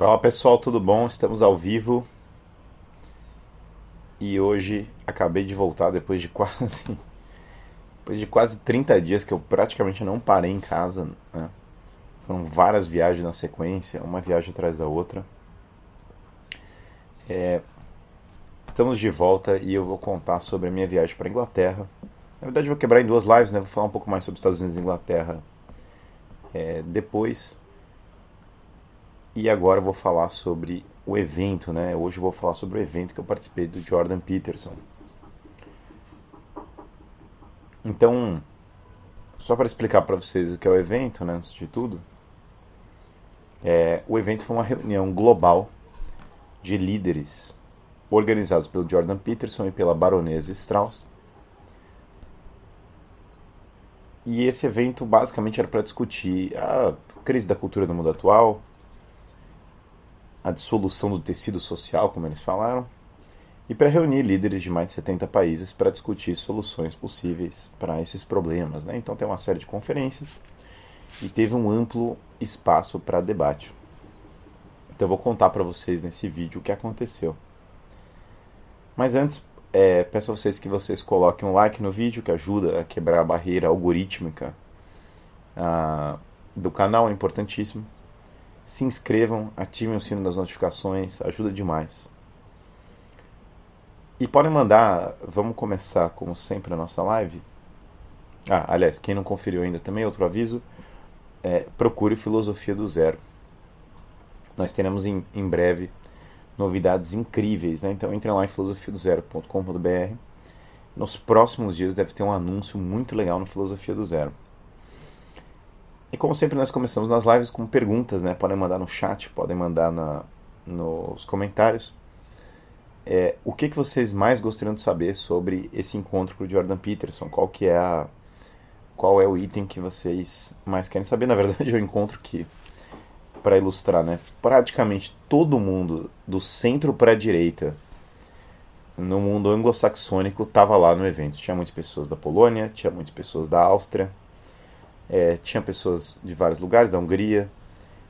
Fala pessoal, tudo bom? Estamos ao vivo e hoje acabei de voltar depois de quase depois de quase 30 dias que eu praticamente não parei em casa. Né? Foram várias viagens na sequência, uma viagem atrás da outra. É, estamos de volta e eu vou contar sobre a minha viagem para a Inglaterra. Na verdade, vou quebrar em duas lives, né? Vou falar um pouco mais sobre Estados Unidos e Inglaterra é, depois. E agora eu vou falar sobre o evento, né? Hoje eu vou falar sobre o evento que eu participei do Jordan Peterson. Então, só para explicar para vocês o que é o evento, né, antes de tudo, é, o evento foi uma reunião global de líderes organizados pelo Jordan Peterson e pela baronesa Strauss. E esse evento basicamente era para discutir a crise da cultura no mundo atual, a dissolução do tecido social, como eles falaram, e para reunir líderes de mais de 70 países para discutir soluções possíveis para esses problemas. Né? Então tem uma série de conferências e teve um amplo espaço para debate. Então eu vou contar para vocês nesse vídeo o que aconteceu. Mas antes, é, peço a vocês que vocês coloquem um like no vídeo, que ajuda a quebrar a barreira algorítmica ah, do canal, é importantíssimo se inscrevam, ativem o sino das notificações, ajuda demais. E podem mandar, vamos começar como sempre a nossa live. Ah, aliás, quem não conferiu ainda também, outro aviso, é, procure Filosofia do Zero. Nós teremos em, em breve novidades incríveis, né? Então entrem lá em filosofiadozero.com.br. Nos próximos dias deve ter um anúncio muito legal no Filosofia do Zero. E como sempre, nós começamos nas lives com perguntas, né? Podem mandar no chat, podem mandar na, nos comentários. É, o que, que vocês mais gostariam de saber sobre esse encontro com o Jordan Peterson? Qual que é a, qual é o item que vocês mais querem saber? Na verdade, é o encontro que, para ilustrar, né? Praticamente todo mundo do centro para a direita no mundo anglo-saxônico estava lá no evento. Tinha muitas pessoas da Polônia, tinha muitas pessoas da Áustria, é, tinha pessoas de vários lugares, da Hungria,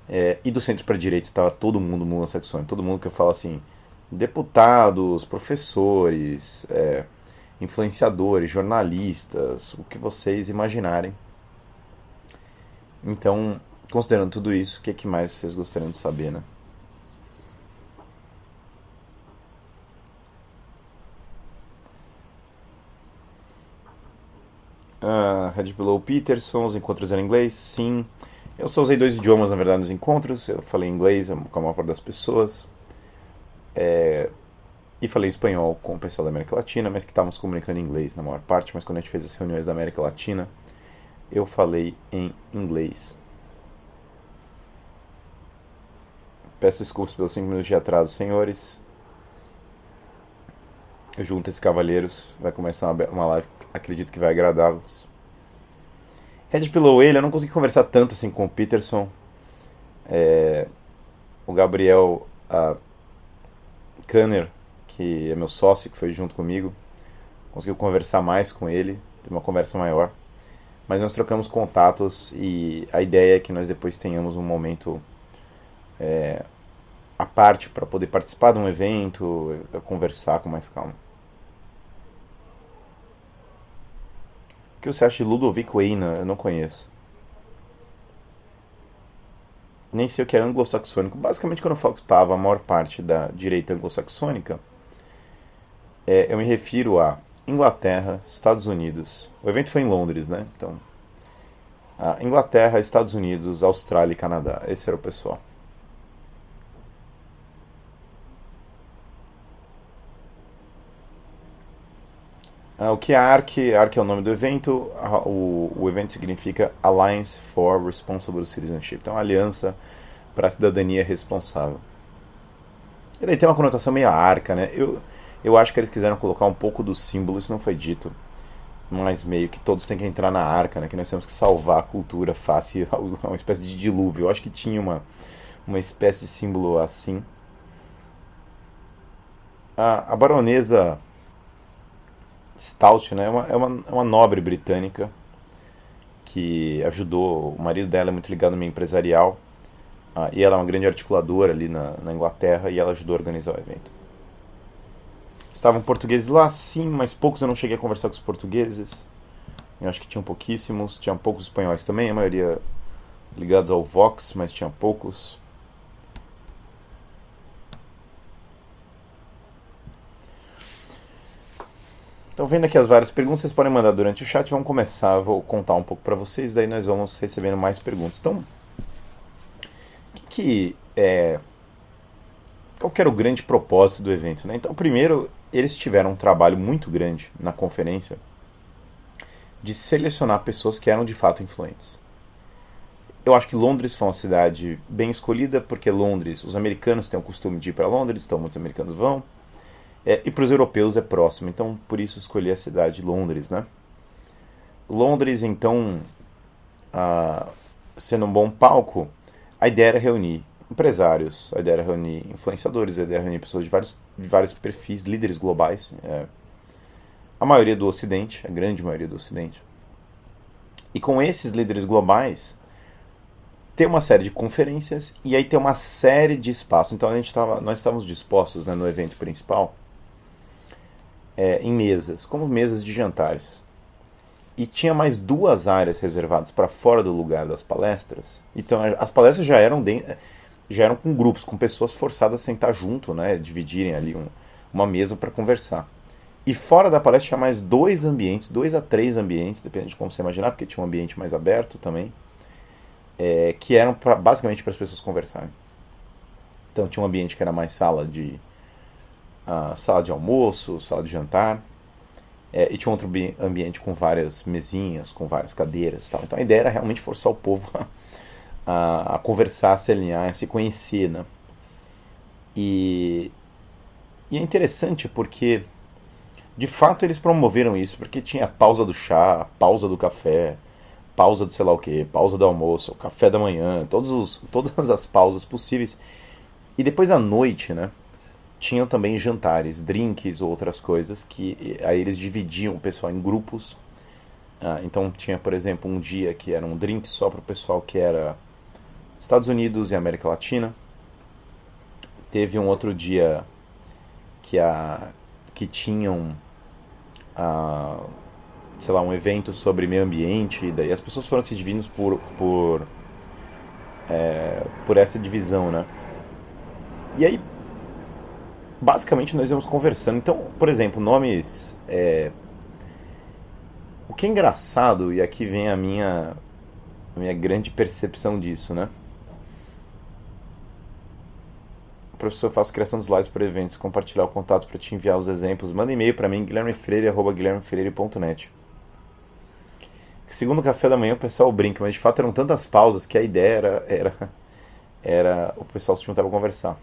é, e do centro para direita estava todo mundo mundo saxônico, todo mundo que eu falo assim, deputados, professores, é, influenciadores, jornalistas, o que vocês imaginarem. Então, considerando tudo isso, o que, é que mais vocês gostariam de saber, né? Uh, Red Below Peterson, os encontros eram em inglês? Sim. Eu só usei dois idiomas, na verdade, nos encontros. Eu falei inglês com a maior parte das pessoas. É, e falei espanhol com o pessoal da América Latina, mas que estávamos comunicando em inglês na maior parte. Mas quando a gente fez as reuniões da América Latina, eu falei em inglês. Peço desculpas pelos 5 minutos de atraso, senhores. Junta esses cavalheiros. Vai começar uma, live acredito que vai agradá-los. Red Pillow ele, eu não consegui conversar tanto assim com o Peterson. É, o Gabriel a Kanner, que é meu sócio, que foi junto comigo, conseguiu conversar mais com ele, ter uma conversa maior. Mas nós trocamos contatos e a ideia é que nós depois tenhamos um momento é, à parte para poder participar de um evento, conversar com mais calma. O que você acha de Ludovic Weina? Eu não conheço. Nem sei o que é anglo-saxônico. Basicamente, quando eu estava a maior parte da direita anglo-saxônica, é, eu me refiro a Inglaterra, Estados Unidos. O evento foi em Londres, né? Então, Inglaterra, Estados Unidos, Austrália e Canadá. Esse era o pessoal. O que é ARC? ARC é o nome do evento. O, o evento significa Alliance for Responsible Citizenship. Então, Aliança para a Cidadania Responsável. Ele tem uma conotação meio arca, né? Eu, eu acho que eles quiseram colocar um pouco do símbolo, isso não foi dito. Mas meio que todos têm que entrar na arca, né? Que nós temos que salvar a cultura face a uma espécie de dilúvio. Eu acho que tinha uma, uma espécie de símbolo assim. A, a baronesa Stout, né? É uma, é uma, é uma nobre britânica que ajudou. O marido dela é muito ligado no meio empresarial. Ah, e ela é uma grande articuladora ali na, na Inglaterra e ela ajudou a organizar o evento. Estavam portugueses lá, sim, mas poucos eu não cheguei a conversar com os portugueses. Eu acho que tinham pouquíssimos. Tinham poucos espanhóis também, a maioria ligados ao Vox, mas tinha poucos. Então, vendo aqui as várias perguntas, vocês podem mandar durante o chat. Vamos começar, vou contar um pouco para vocês, daí nós vamos recebendo mais perguntas. Então, que, que é. Qual que era o grande propósito do evento? Né? Então, primeiro, eles tiveram um trabalho muito grande na conferência de selecionar pessoas que eram de fato influentes. Eu acho que Londres foi uma cidade bem escolhida, porque Londres, os americanos têm o costume de ir para Londres, então muitos americanos vão. É, e para os europeus é próximo, então por isso escolhi a cidade de Londres, né? Londres, então, ah, sendo um bom palco, a ideia era reunir empresários, a ideia era reunir influenciadores, a ideia era reunir pessoas de vários, de vários perfis, líderes globais. É, a maioria do Ocidente, a grande maioria do Ocidente. E com esses líderes globais, tem uma série de conferências e aí tem uma série de espaços. Então a gente tava, nós estávamos dispostos né, no evento principal é, em mesas, como mesas de jantares. E tinha mais duas áreas reservadas para fora do lugar das palestras. Então as palestras já eram, já eram com grupos, com pessoas forçadas a sentar junto, né, dividirem ali um, uma mesa para conversar. E fora da palestra tinha mais dois ambientes, dois a três ambientes, depende de como você imaginar, porque tinha um ambiente mais aberto também, é, que eram pra, basicamente para as pessoas conversarem. Então tinha um ambiente que era mais sala de uh, sala de almoço, sala de jantar, é, e tinha outro ambiente com várias mesinhas, com várias cadeiras, tal. Então a ideia era realmente forçar o povo a, a, a conversar, a se alinhar, a se conhecer, né? E, e é interessante porque de fato eles promoveram isso, porque tinha pausa do chá, pausa do café, pausa do sei lá o que, pausa do almoço, café da manhã, todos os, todas as pausas possíveis. E depois à noite, né? Tinham também jantares, drinks ou outras coisas que aí eles dividiam o pessoal em grupos. Ah, então tinha, por exemplo, um dia que era um drink só para o pessoal que era Estados Unidos e América Latina. Teve um outro dia que a que tinham sei lá, um evento sobre meio ambiente, e daí as pessoas foram se dividindo por, por, é, por essa divisão, né? E aí, basicamente, nós íamos conversando. Então, por exemplo, nomes. É, o que é engraçado, e aqui vem a minha, a minha grande percepção disso, né? professor, faço criação de slides para eventos, compartilhar o contato para te enviar os exemplos. Manda e-mail para mim, guilhermefreire.guilhermefreire.net. Segundo o café da manhã o pessoal brinca, mas de fato eram tantas pausas que a ideia era, era, era o pessoal se juntar para conversar.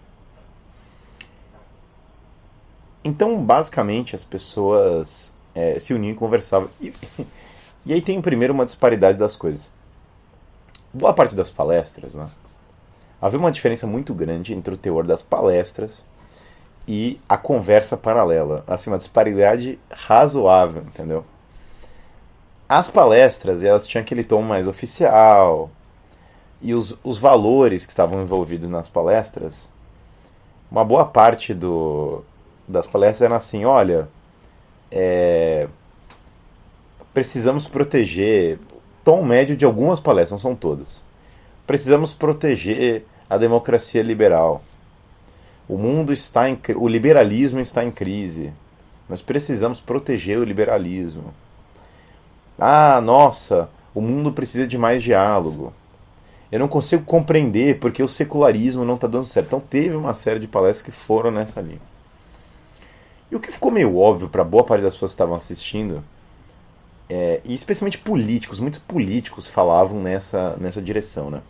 Então, basicamente, as pessoas é, se uniam e conversavam. E, e aí tem primeiro uma disparidade das coisas. Boa parte das palestras, né? havia uma diferença muito grande entre o teor das palestras e a conversa paralela. Assim, uma disparidade razoável, entendeu? As palestras, elas tinham aquele tom mais oficial, e os, os valores que estavam envolvidos nas palestras, uma boa parte do, das palestras eram assim, olha, é, precisamos proteger tom médio de algumas palestras, não são todas precisamos proteger a democracia liberal. O mundo está em o liberalismo está em crise. Nós precisamos proteger o liberalismo. Ah, nossa, o mundo precisa de mais diálogo. Eu não consigo compreender porque o secularismo não está dando certo. Então teve uma série de palestras que foram nessa linha. E o que ficou meio óbvio para boa parte das pessoas que estavam assistindo, é, e especialmente políticos, muitos políticos falavam nessa, nessa direção, né?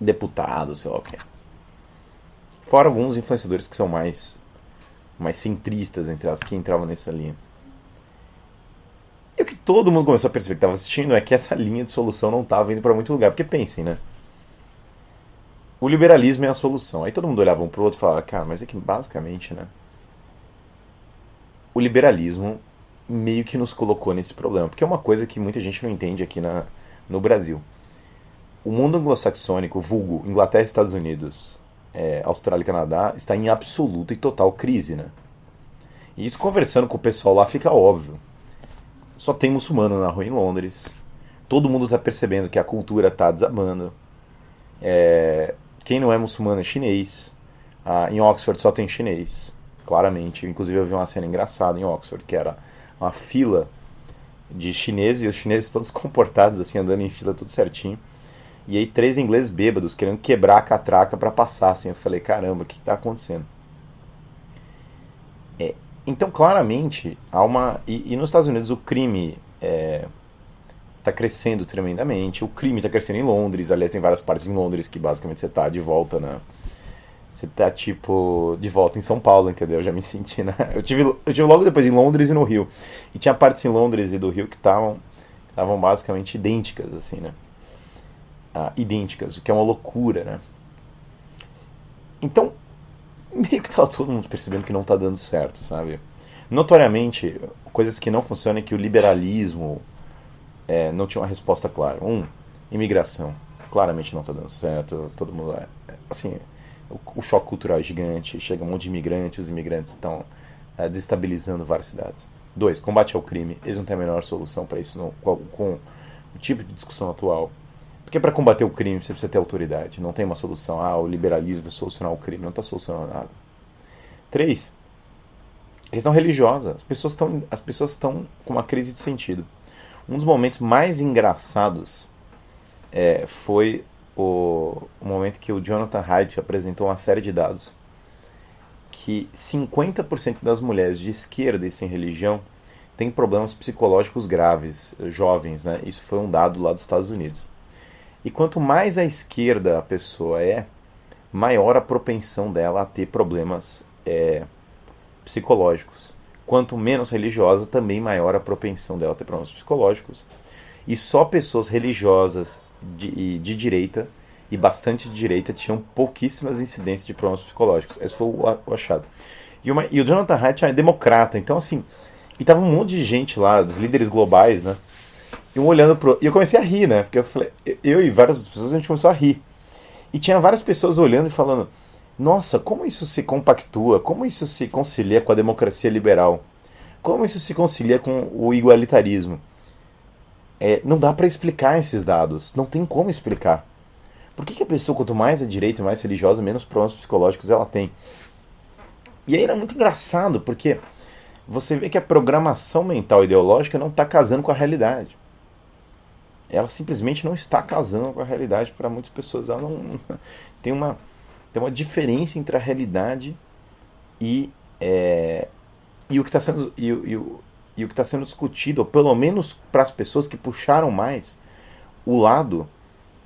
deputado, sei lá o que. Fora alguns influenciadores que são mais mais centristas entre as que entravam nessa linha. E o que todo mundo começou a perceber que estava assistindo é que essa linha de solução não estava indo para muito lugar. Porque pensem, né? O liberalismo é a solução. Aí todo mundo olhava um pro outro e falava, cara, mas é que basicamente, né? O liberalismo meio que nos colocou nesse problema. Porque é uma coisa que muita gente não entende aqui na, no Brasil o mundo anglo-saxônico, vulgo, Inglaterra, Estados Unidos, é, Austrália e Canadá, está em absoluta e total crise, né? E isso conversando com o pessoal lá fica óbvio. Só tem muçulmano na rua em Londres. Todo mundo está percebendo que a cultura está desabando. É, quem não é muçulmano é chinês. Ah, em Oxford só tem chinês, claramente. Inclusive eu vi uma cena engraçada em Oxford, que era uma fila de chineses e os chineses todos comportados, assim, andando em fila tudo certinho. E aí três ingleses bêbados querendo quebrar a catraca para passar, assim. Eu falei, caramba, o que está acontecendo? É, então, claramente, há uma... E, e, nos Estados Unidos o crime é, tá crescendo tremendamente. O crime está crescendo em Londres. Aliás, tem várias partes em Londres que basicamente você está de volta na... Você tá, tipo, de volta em São Paulo, entendeu? Eu já me senti, né? Eu tive, eu tive logo depois em Londres e no Rio. E tinha partes em Londres e do Rio que estavam estavam basicamente idênticas, assim, né? Ah, idênticas, o que é uma loucura, né? Então, meio que tava todo mundo percebendo que não tá dando certo, sabe? Notoriamente, coisas que não funcionam é que o liberalismo é, não tinha uma resposta clara. Um, imigração. Claramente não tá dando certo, todo mundo... É, assim, o, choque cultural é gigante, chega um monte de imigrantes, os imigrantes estão é, desestabilizando várias cidades. Dois, combate ao crime. Eles não têm a menor solução para isso com, com o tipo de discussão atual. Porque para combater o crime você precisa ter autoridade. Não tem uma solução. Ah, o liberalismo vai solucionar o crime. Não está solucionando nada. Três, questão religiosa. As pessoas estão as pessoas estão com uma crise de sentido. Um dos momentos mais engraçados é, foi o, o momento que o Jonathan Haidt apresentou uma série de dados que 50% das mulheres de esquerda e sem religião têm problemas psicológicos graves, jovens, né? Isso foi um dado lá dos Estados Unidos. E quanto mais à esquerda a pessoa é, maior a propensão dela a ter problemas é, psicológicos. Quanto menos religiosa, também maior a propensão dela a ter problemas psicológicos. E só pessoas religiosas de, de direita e bastante de direita tinham pouquíssimas incidências de problemas psicológicos. Esse foi o, achado. E, uma, e, o Jonathan Haidt é democrata, então assim, e tava um monte de gente lá, dos líderes globais, né? E um olhando pro. E eu comecei a rir, né? Porque eu falei, eu e várias pessoas a gente começou a rir. E tinha várias pessoas olhando e falando: Nossa, como isso se compactua? Como isso se concilia com a democracia liberal? Como isso se concilia com o igualitarismo? É, não dá para explicar esses dados. Não tem como explicar. Por que, que a pessoa, quanto mais é direita mais religiosa, menos problemas psicológicos ela tem? E aí era muito engraçado, porque você vê que a programação mental ideológica não está casando com a realidade. Ela simplesmente não está casando com a realidade para muitas pessoas. Ela não tem uma tem uma diferença entre a realidade e é, e o que está sendo e, e, e o que está sendo discutido, ou pelo menos para as pessoas que puxaram mais o lado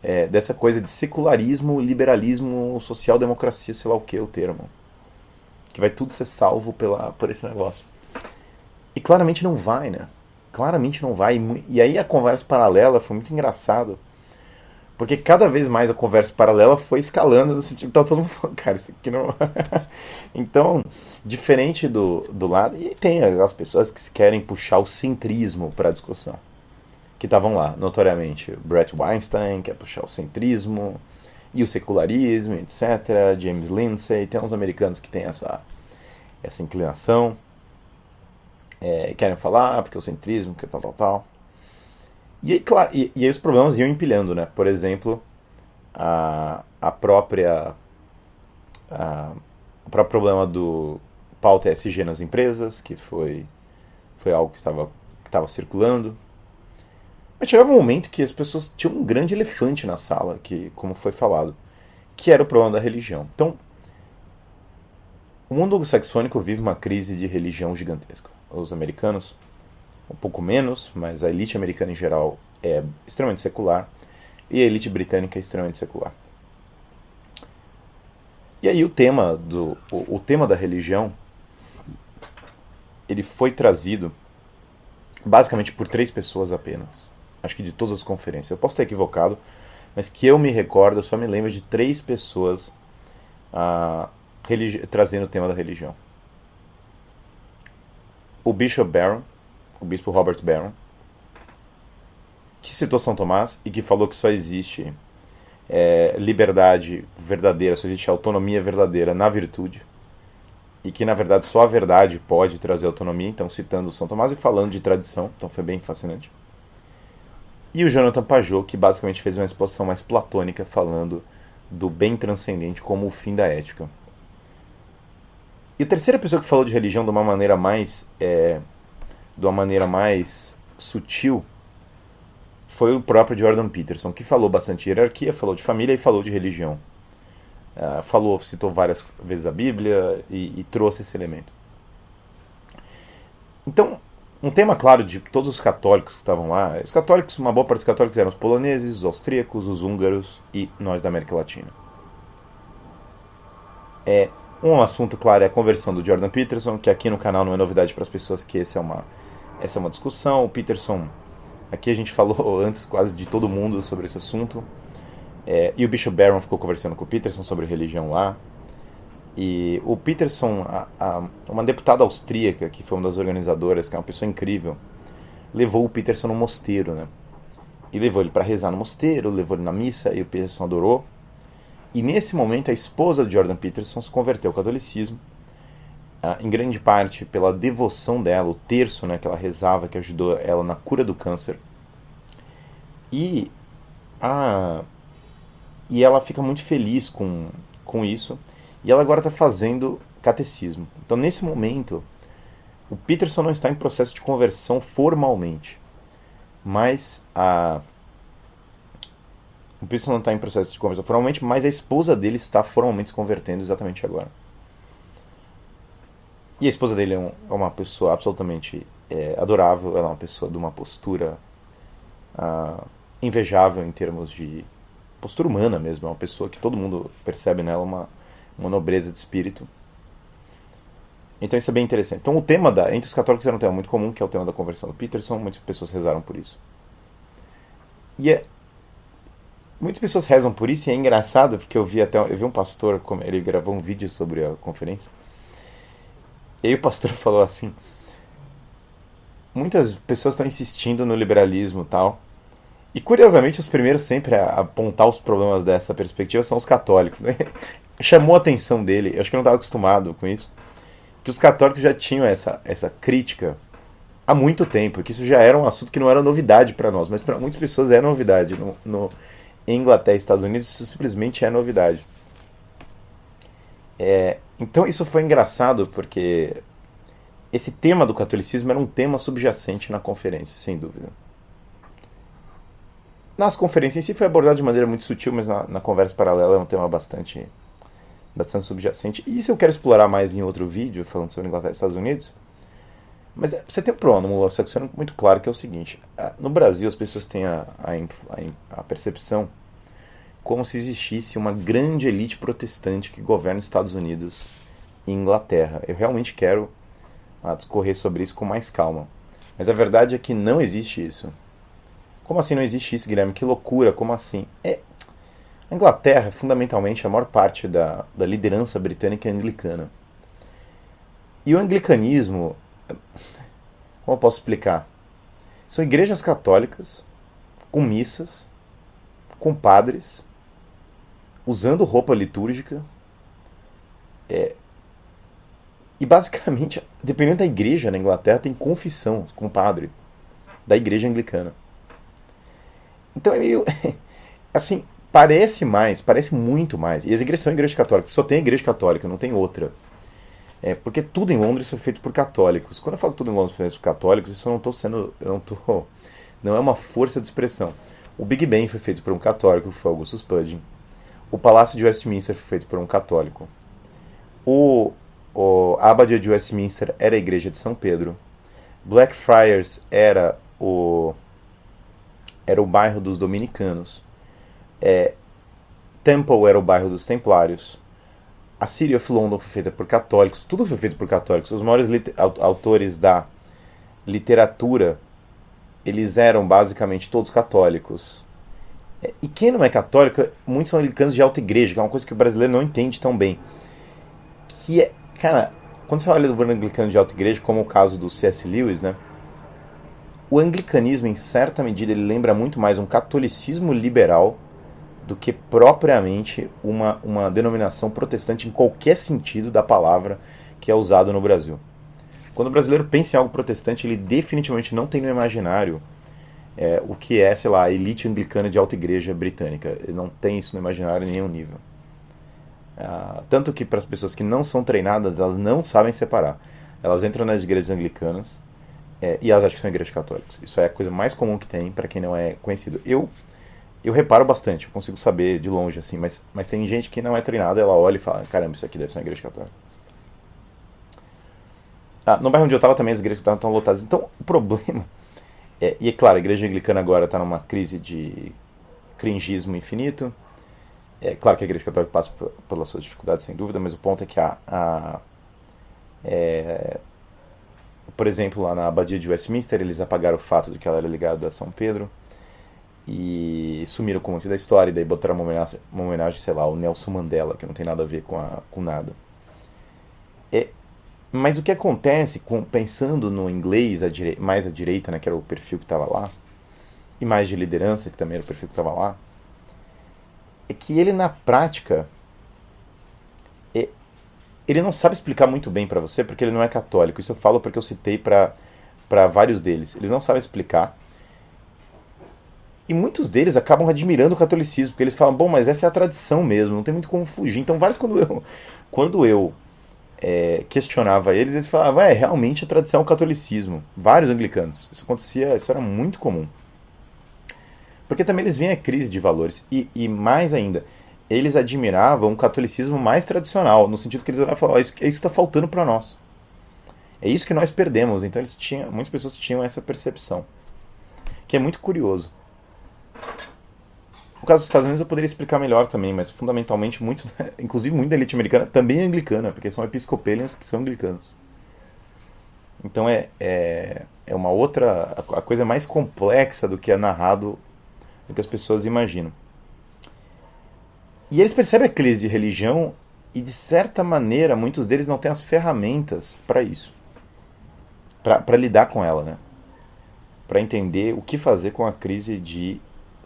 é, dessa coisa de secularismo, liberalismo, social-democracia, sei lá o que é o termo. Que vai tudo ser salvo pela, por esse negócio. E claramente não vai, né? Claramente não vai. E aí a conversa paralela foi muito engraçado. Porque cada vez mais a conversa paralela foi escalando no sentido tá todo mundo falando, cara, isso aqui não. então, diferente do, do lado. E tem as pessoas que querem puxar o centrismo para a discussão. Que estavam lá, notoriamente. Brett Weinstein quer puxar o centrismo e o secularismo, etc. James Lindsay. Tem uns americanos que têm essa, essa inclinação. É, querem falar porque o centrismo, que tal, tal, tal. E aí, claro, e, e aí os problemas iam empilhando, né? Por exemplo, a, a própria. A, o próprio problema do pauta ESG nas empresas, que foi, foi algo que estava que circulando. Mas chegava um momento que as pessoas tinham um grande elefante na sala, que, como foi falado, que era o problema da religião. Então, o mundo saxônico vive uma crise de religião gigantesca. Os americanos um pouco menos, mas a elite americana em geral é extremamente secular e a elite britânica é extremamente secular. E aí o tema do o, o tema da religião ele foi trazido basicamente por três pessoas apenas. Acho que de todas as conferências. Eu posso estar equivocado, mas que eu me recordo, eu só me lembro de três pessoas ah, trazendo o tema da religião. O Bishop Barron, o bispo Robert Barron, que citou São Tomás e que falou que só existe é, liberdade verdadeira, só existe autonomia verdadeira na virtude. E que na verdade só a verdade pode trazer autonomia. Então, citando São Tomás e falando de tradição, então foi bem fascinante. E o Jonathan Pajot, que basicamente fez uma exposição mais platônica, falando do bem transcendente como o fim da ética. E a terceira pessoa que falou de religião de uma maneira mais, é, de uma maneira mais sutil foi o próprio Jordan Peterson, que falou bastante de hierarquia, falou de família e falou de religião. Uh, falou, citou várias vezes a Bíblia e, e trouxe esse elemento. Então, um tema claro de todos os católicos que estavam lá. Os católicos, uma boa parte dos católicos eram os poloneses, os austríacos, os húngaros e nós da América Latina. É, um assunto claro é a conversão do Jordan Peterson, que aqui no canal não é novidade para as pessoas que esse é uma, essa é uma discussão. O Peterson, aqui a gente falou antes quase de todo mundo sobre esse assunto. É, e o Bishop Barron ficou conversando com o Peterson sobre religião lá. E o Peterson, a, a, uma deputada austríaca, que foi uma das organizadoras, que é uma pessoa incrível, levou o Peterson no mosteiro, né? E levou ele para rezar no mosteiro, levou ele na missa, e o Peterson adorou. E nesse momento, a esposa de Jordan Peterson se converteu ao catolicismo, em grande parte pela devoção dela, o terço né, que ela rezava, que ajudou ela na cura do câncer. E, a, e ela fica muito feliz com, com isso. E ela agora está fazendo catecismo. Então, nesse momento, o Peterson não está em processo de conversão formalmente, mas a o Peterson não está em processo de conversão formalmente, mas a esposa dele está formalmente se convertendo exatamente agora. E a esposa dele é, um, é uma pessoa absolutamente é, adorável, ela é uma pessoa de uma postura uh, invejável em termos de postura humana mesmo, é uma pessoa que todo mundo percebe nela uma uma nobreza de espírito. Então isso é bem interessante. Então o tema da entre os católicos era um tema muito comum, que é o tema da conversão do Peterson, muitas pessoas rezaram por isso. E é muitas pessoas rezam por isso e é engraçado porque eu vi até eu vi um pastor, ele gravou um vídeo sobre a conferência. E aí o pastor falou assim: muitas pessoas estão insistindo no liberalismo, tal. E curiosamente, os primeiros sempre a apontar os problemas dessa perspectiva são os católicos. Né? chamou a atenção dele, eu acho que eu não estava acostumado com isso, que os católicos já tinham essa, essa crítica há muito tempo, que isso já era um assunto que não era novidade para nós, mas para muitas pessoas é novidade. No, no em Inglaterra e Estados Unidos isso simplesmente é novidade. É, então isso foi engraçado porque esse tema do catolicismo era um tema subjacente na conferência, sem dúvida. Nas conferências em si foi abordado de maneira muito sutil, mas na, na conversa paralela é um tema bastante bastante subjacente. E isso eu quero explorar mais em outro vídeo, falando sobre Inglaterra e Estados Unidos. Mas é, você tem um problema no muito claro, que é o seguinte. No Brasil, as pessoas têm a, a, a percepção como se existisse uma grande elite protestante que governa os Estados Unidos e Inglaterra. Eu realmente quero ah, discorrer sobre isso com mais calma. Mas a verdade é que não existe isso. Como assim não existe isso, Guilherme? Que loucura, como assim? É, a Inglaterra, fundamentalmente, a maior parte da, da liderança britânica é anglicana. E o anglicanismo, como eu posso explicar? São igrejas católicas, com missas, com padres, usando roupa litúrgica. É, e basicamente, dependendo da igreja na Inglaterra, tem confissão com o padre da igreja anglicana. Então é meio. Assim, Parece mais, parece muito mais. E as igrejas são igrejas católicas, só tem igreja católica, não tem outra. É, porque tudo em Londres foi feito por católicos. Quando eu falo tudo em Londres foi feito por católicos, isso eu não estou sendo. Eu não tô. Não é uma força de expressão. O Big Ben foi feito por um católico, que foi Augustus Pudgeon. O Palácio de Westminster foi feito por um católico. O, o a Abadia de Westminster era a igreja de São Pedro. Blackfriars era o era o bairro dos dominicanos. É, Temple era o bairro dos Templários. A City of London foi feita por católicos. Tudo foi feito por católicos. Os maiores autores da literatura, eles eram basicamente todos católicos. É, e quem não é católico, muitos são anglicanos de alta igreja, que é uma coisa que o brasileiro não entende tão bem. Que é, cara, quando você olha do anglicano de alta igreja, como o caso do C.S. Lewis, né? O anglicanismo, em certa medida, ele lembra muito mais um catolicismo liberal do que propriamente uma, uma denominação protestante em qualquer sentido da palavra que é usado no Brasil. Quando o brasileiro pensa em algo protestante, ele definitivamente não tem no imaginário é, o que é, sei lá, a elite anglicana de alta igreja britânica. Não tem isso no imaginário em nenhum nível. Ah, tanto que para as pessoas que não são treinadas, elas não sabem separar. Elas entram nas igrejas anglicanas é, e elas acham que são igrejas católicas. Isso é a coisa mais comum que tem para quem não é conhecido. Eu eu reparo bastante, eu consigo saber de longe, assim, mas, mas tem gente que não é treinada, ela olha e fala, caramba, isso aqui deve ser uma igreja católica. Ah, no bairro onde eu estava também as igrejas estavam lotadas. Então, o problema. É, e é claro, a igreja anglicana agora está numa crise de cringismo infinito. É claro que a igreja católica passa pelas suas dificuldades, sem dúvida, mas o ponto é que a. a é, por exemplo, lá na abadia de Westminster, eles apagaram o fato de que ela era ligada a São Pedro e sumiram com muito da história, e daí botaram uma homenagem, uma homenagem, sei lá, ao Nelson Mandela, que não tem nada a ver com, a, com nada. É, mas o que acontece, com, pensando no inglês direi, mais à direita, né, que era o perfil que estava lá, e mais de liderança, que também era o perfil que estava lá, é que ele na prática é, ele não sabe explicar muito bem para você porque ele não é católico. Isso eu falo porque eu citei para vários deles. Eles não sabem explicar e muitos deles acabam admirando o catolicismo, porque eles falam, bom, mas essa é a tradição mesmo, não tem muito como fugir. Então, vários, quando eu, quando eu é, questionava eles, eles falavam, é, realmente a tradição é o catolicismo. Vários anglicanos. Isso acontecia, isso era muito comum. Porque também eles veem a crise de valores. E, e mais ainda, eles admiravam o catolicismo mais tradicional, no sentido que eles olhavam e falavam, oh, isso, é isso está faltando para nós. É isso que nós perdemos. Então, eles tinham, muitas pessoas tinham essa percepção. Que é muito curioso. O caso dos Estados Unidos eu poderia explicar melhor também, mas fundamentalmente, muito, inclusive muito elite americana também é anglicana, porque são episcopalians que são anglicanos. Então é, é, é uma outra. a coisa mais complexa do que é narrado, do que as pessoas imaginam. E eles percebem a crise de religião e, de certa maneira, muitos deles não têm as ferramentas para isso para lidar com ela, né? Para entender o que fazer com a crise de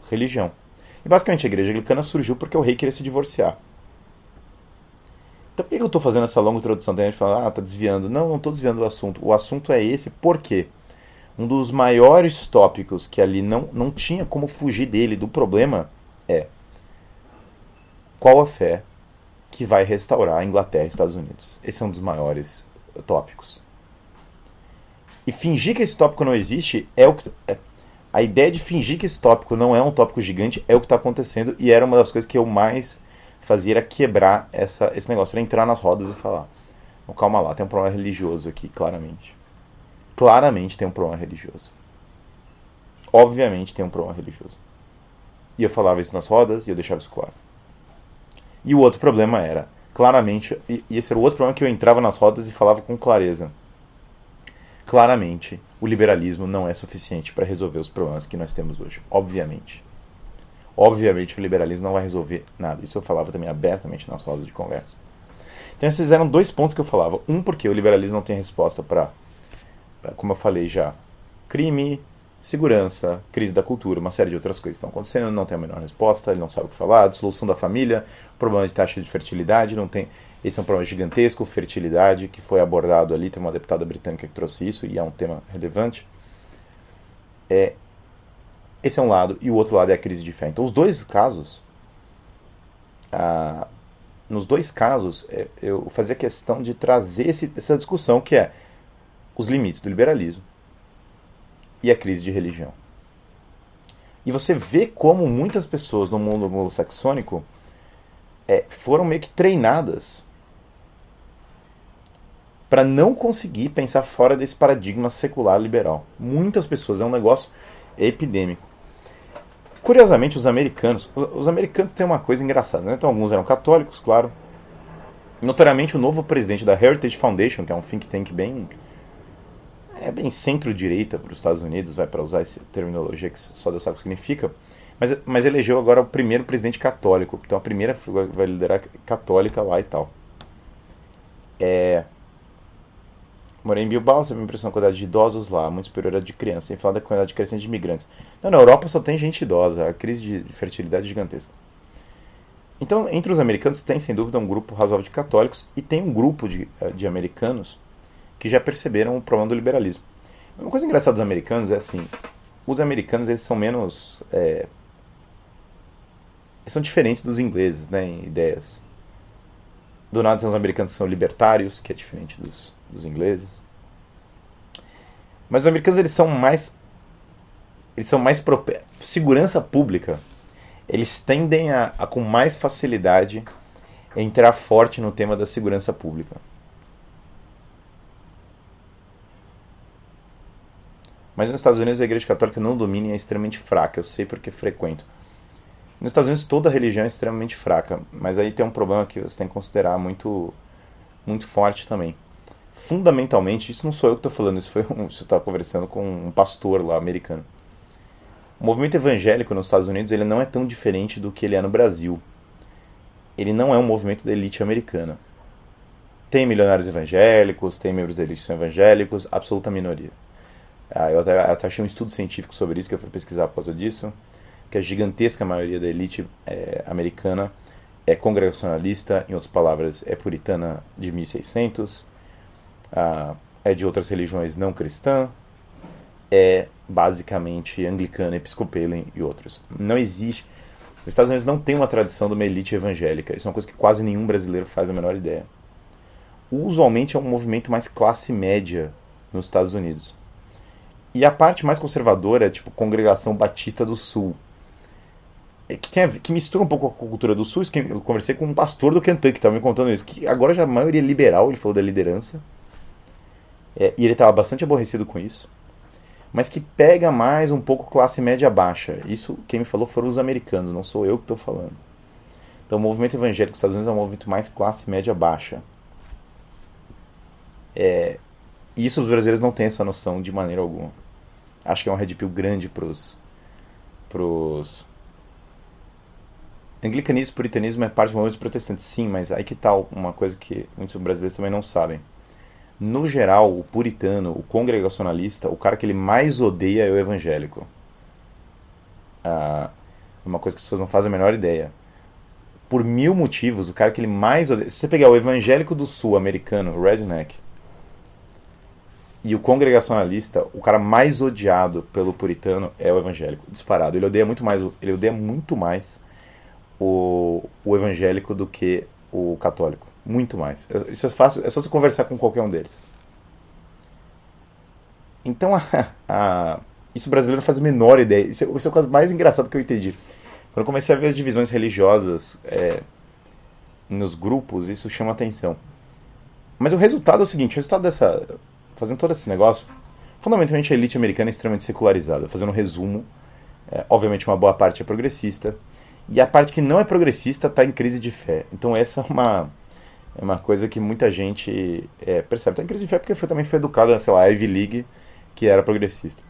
religião. E basicamente a igreja anglicana surgiu porque o rei queria se divorciar. Então por que eu estou fazendo essa longa introdução? Tem gente falando, ah, tá desviando. Não, não estou desviando do assunto. O assunto é esse, por quê? Um dos maiores tópicos que ali não, não tinha como fugir dele, do problema, é qual a fé que vai restaurar a Inglaterra e Estados Unidos? Esse é um dos maiores tópicos. E fingir que esse tópico não existe é o que. É, a ideia de fingir que esse tópico não é um tópico gigante é o que está acontecendo e era uma das coisas que eu mais fazia era quebrar essa, esse negócio, era entrar nas rodas e falar: oh, calma lá, tem um problema religioso aqui, claramente. Claramente tem um problema religioso. Obviamente tem um problema religioso. E eu falava isso nas rodas e eu deixava isso claro. E o outro problema era, claramente, e esse era o outro problema que eu entrava nas rodas e falava com clareza claramente o liberalismo não é suficiente para resolver os problemas que nós temos hoje. Obviamente. Obviamente o liberalismo não vai resolver nada. Isso eu falava também abertamente nas rodas de conversa. Então esses eram dois pontos que eu falava. Um, porque o liberalismo não tem resposta para, como eu falei já, crime, segurança, crise da cultura, uma série de outras coisas estão acontecendo, não tem a menor resposta, ele não sabe o que falar, dissolução da família, problema de taxa de fertilidade, não tem. Esse é um problema gigantesco, fertilidade, que foi abordado ali, tem uma deputada britânica que trouxe isso e é um tema relevante. É, esse é um lado, e o outro lado é a crise de fé. Então, os dois casos, ah, nos dois casos, é, eu fazia questão de trazer esse, essa discussão que é os limites do liberalismo e a crise de religião. E você vê como muitas pessoas no mundo anglo-saxônico é, foram meio que treinadas para não conseguir pensar fora desse paradigma secular liberal. Muitas pessoas, é um negócio epidêmico. Curiosamente, os americanos, os americanos têm uma coisa engraçada, né? Então, alguns eram católicos, claro. Notoriamente, o novo presidente da Heritage Foundation, que é um think tank bem é bem centro-direita para os Estados Unidos, vai para usar essa terminologia que só Deus sabe o que significa, mas, mas elegeu agora o primeiro presidente católico, então a primeira vai liderar católica lá e tal. É, morei em Bilbao, você me impressão a quantidade de idosos lá, muito superior à de crianças, sem falar da quantidade crescente de imigrantes. Não, na Europa só tem gente idosa, a crise de fertilidade é gigantesca. Então, entre os americanos tem, sem dúvida, um grupo razoável de católicos e tem um grupo de, eh, de americanos que já perceberam o problema do liberalismo. Uma coisa engraçada dos americanos é assim, os americanos eles são menos... É, são diferentes dos ingleses, né, em ideias. Do nada, os americanos são libertários, que é diferente dos, dos ingleses. Mas os americanos eles são mais eles são mais propensos. Segurança pública, eles tendem a, a, com mais facilidade entrar forte no tema da segurança pública. Mas nos Estados Unidos a Igreja Católica não domina e é extremamente fraca. Eu sei porque frequento. Nos Estados Unidos toda religião é extremamente fraca, mas aí tem um problema que você tem que considerar muito, muito forte também. Fundamentalmente, isso não sou eu que estou falando, isso foi um, você estava conversando com um pastor lá americano. O movimento evangélico nos Estados Unidos ele não é tão diferente do que ele é no Brasil. Ele não é um movimento da elite americana. Tem milionários evangélicos, tem membros da elite evangélicos, absoluta minoria. Ah, eu, até, eu até achei um estudo científico sobre isso que eu fui pesquisar por causa disso, que a gigantesca maioria da elite é, americana é congregacionalista, em outras palavras, é puritana de 1600, ah, é de outras religiões não cristã, é basicamente anglicana, episcopalian e outros. Não existe. Os Estados Unidos não tem uma tradição de uma elite evangélica. Isso é uma coisa que quase nenhum brasileiro faz a menor ideia. Usualmente é um movimento mais classe média nos Estados Unidos. E a parte mais conservadora é tipo Congregação Batista do Sul. É que, tem que mistura um pouco com a cultura do Sul. Eu conversei com um pastor do Kentucky que estava me contando isso. Que agora já a maioria é liberal, ele falou da liderança. É, e ele estava bastante aborrecido com isso mas que pega mais um pouco classe média baixa. Isso quem me falou foram os americanos, não sou eu que estou falando. Então o movimento evangélico dos Estados Unidos é um movimento mais classe média baixa. É, isso os brasileiros não têm essa noção de maneira alguma. Acho que é um red pill grande pros. pros. Anglicanismo e puritanismo é parte do movimento protestante, sim, mas aí que tal uma coisa que muitos brasileiros também não sabem no geral, o puritano, o congregacionalista, o cara que ele mais odeia é o evangélico. Ah, uma coisa que as pessoas não fazem a menor ideia. Por mil motivos, o cara que ele mais odeia. Se você pegar o evangélico do sul americano, o redneck, e o congregacionalista, o cara mais odiado pelo puritano é o evangélico, disparado. Ele odeia muito mais, ele odeia muito mais o, o evangélico do que o católico. Muito mais. Isso é fácil, é só você conversar com qualquer um deles. Então, a, a, isso o brasileiro faz a menor ideia. Isso, é, isso é o caso mais engraçado que eu entendi. Quando eu comecei a ver as divisões religiosas é, nos grupos, isso chama atenção. Mas o resultado é o seguinte: o resultado dessa. Fazendo todo esse negócio, fundamentalmente a elite americana é extremamente secularizada. Fazendo um resumo, é, obviamente uma boa parte é progressista, e a parte que não é progressista está em crise de fé. Então, essa é uma é uma coisa que muita gente é, percebe. Tem crise de fé porque foi, também foi educado na, sei lá, Ivy League, que era progressista.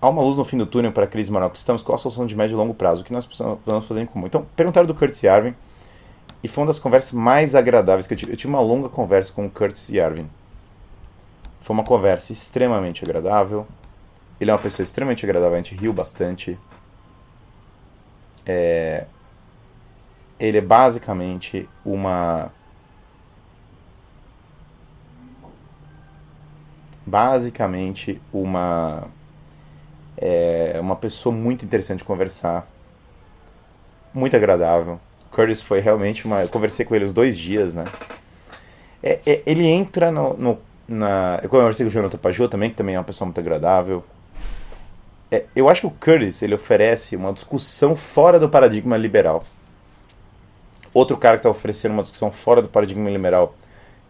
Há uma luz no fim do túnel para a crise moral que estamos. Qual a solução de médio e longo prazo? O que nós precisamos fazer em comum? Então, perguntaram do Curtis Yarvin e foi uma das conversas mais agradáveis que eu tive. Eu tive uma longa conversa com o Curtis Yarvin. Foi uma conversa extremamente agradável. Ele é uma pessoa extremamente agradável, a gente riu bastante. É, ele é basicamente uma basicamente uma é, uma pessoa muito interessante de conversar muito agradável Curtis foi realmente uma eu conversei com ele os dois dias né é, é, ele entra no, no, na eu conversei com o Jonathan Pajot também que também é uma pessoa muito agradável é, eu acho que o Curtis ele oferece uma discussão fora do paradigma liberal Outro cara que está oferecendo uma discussão fora do paradigma liberal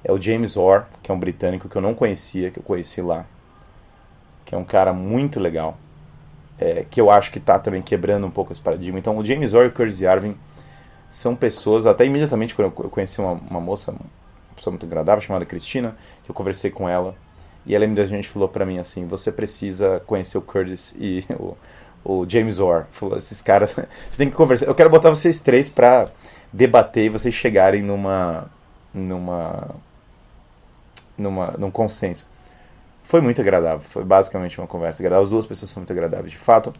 é o James Orr, que é um britânico que eu não conhecia, que eu conheci lá. Que é um cara muito legal. É, que eu acho que está também quebrando um pouco esse paradigma. Então, o James Orr e o Curtis Yarvin são pessoas, até imediatamente quando eu conheci uma, uma moça, uma pessoa muito agradável, chamada Cristina, que eu conversei com ela, e ela imediatamente falou para mim assim: você precisa conhecer o Curtis e o, o James Orr. Falou: esses caras, você tem que conversar. Eu quero botar vocês três para debater e vocês chegarem numa numa numa num consenso. Foi muito agradável, foi basicamente uma conversa agradável. As duas pessoas são muito agradáveis, de fato.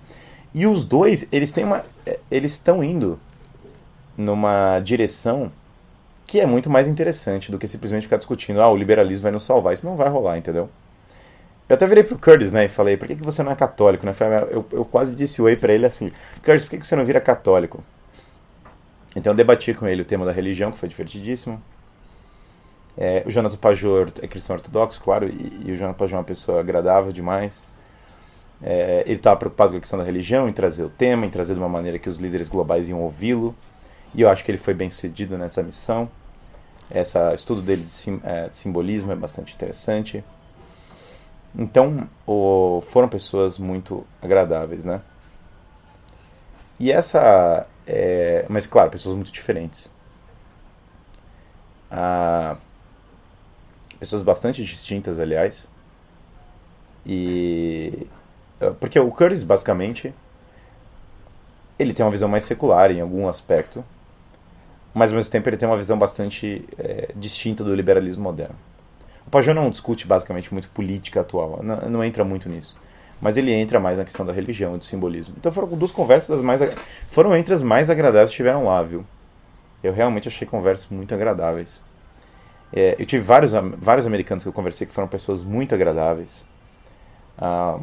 E os dois, eles têm uma. é, Eles estão indo numa direção que é muito mais interessante do que simplesmente ficar discutindo, ah, o liberalismo vai nos salvar. Isso não vai rolar, entendeu? Eu até virei pro Curtis, né, e falei, por que, que você não é católico, né? Eu, eu quase disse oi pra ele assim, Curtis, por que, que você não vira católico? Então eu debati com ele o tema da religião, que foi divertidíssimo. É, o Jonathan Pajor é cristão ortodoxo, claro, e, e o Jonathan Pajor é uma pessoa agradável demais. É, ele estava preocupado com a questão da religião, em trazer o tema, em trazer de uma maneira que os líderes globais iam ouvi-lo. E eu acho que ele foi bem sucedido nessa missão. Esse estudo dele de, sim, é, de simbolismo é bastante interessante. Então, o, foram pessoas muito agradáveis, né? E essa. É, mas, claro, pessoas muito diferentes. Ah, pessoas bastante distintas, aliás. E. Porque o Curtis, basicamente, ele tem uma visão mais secular em algum aspecto, mas ao mesmo tempo ele tem uma visão bastante é, distinta do liberalismo moderno. O Pajot não discute basicamente muito política atual, não, não, entra muito nisso. Mas ele entra mais na questão da religião e do simbolismo. Então foram duas conversas das mais foram entre as mais agradáveis que estiveram lá, viu? Eu realmente achei conversas muito agradáveis. É, eu tive vários, vários americanos que eu conversei que foram pessoas muito agradáveis. Ah,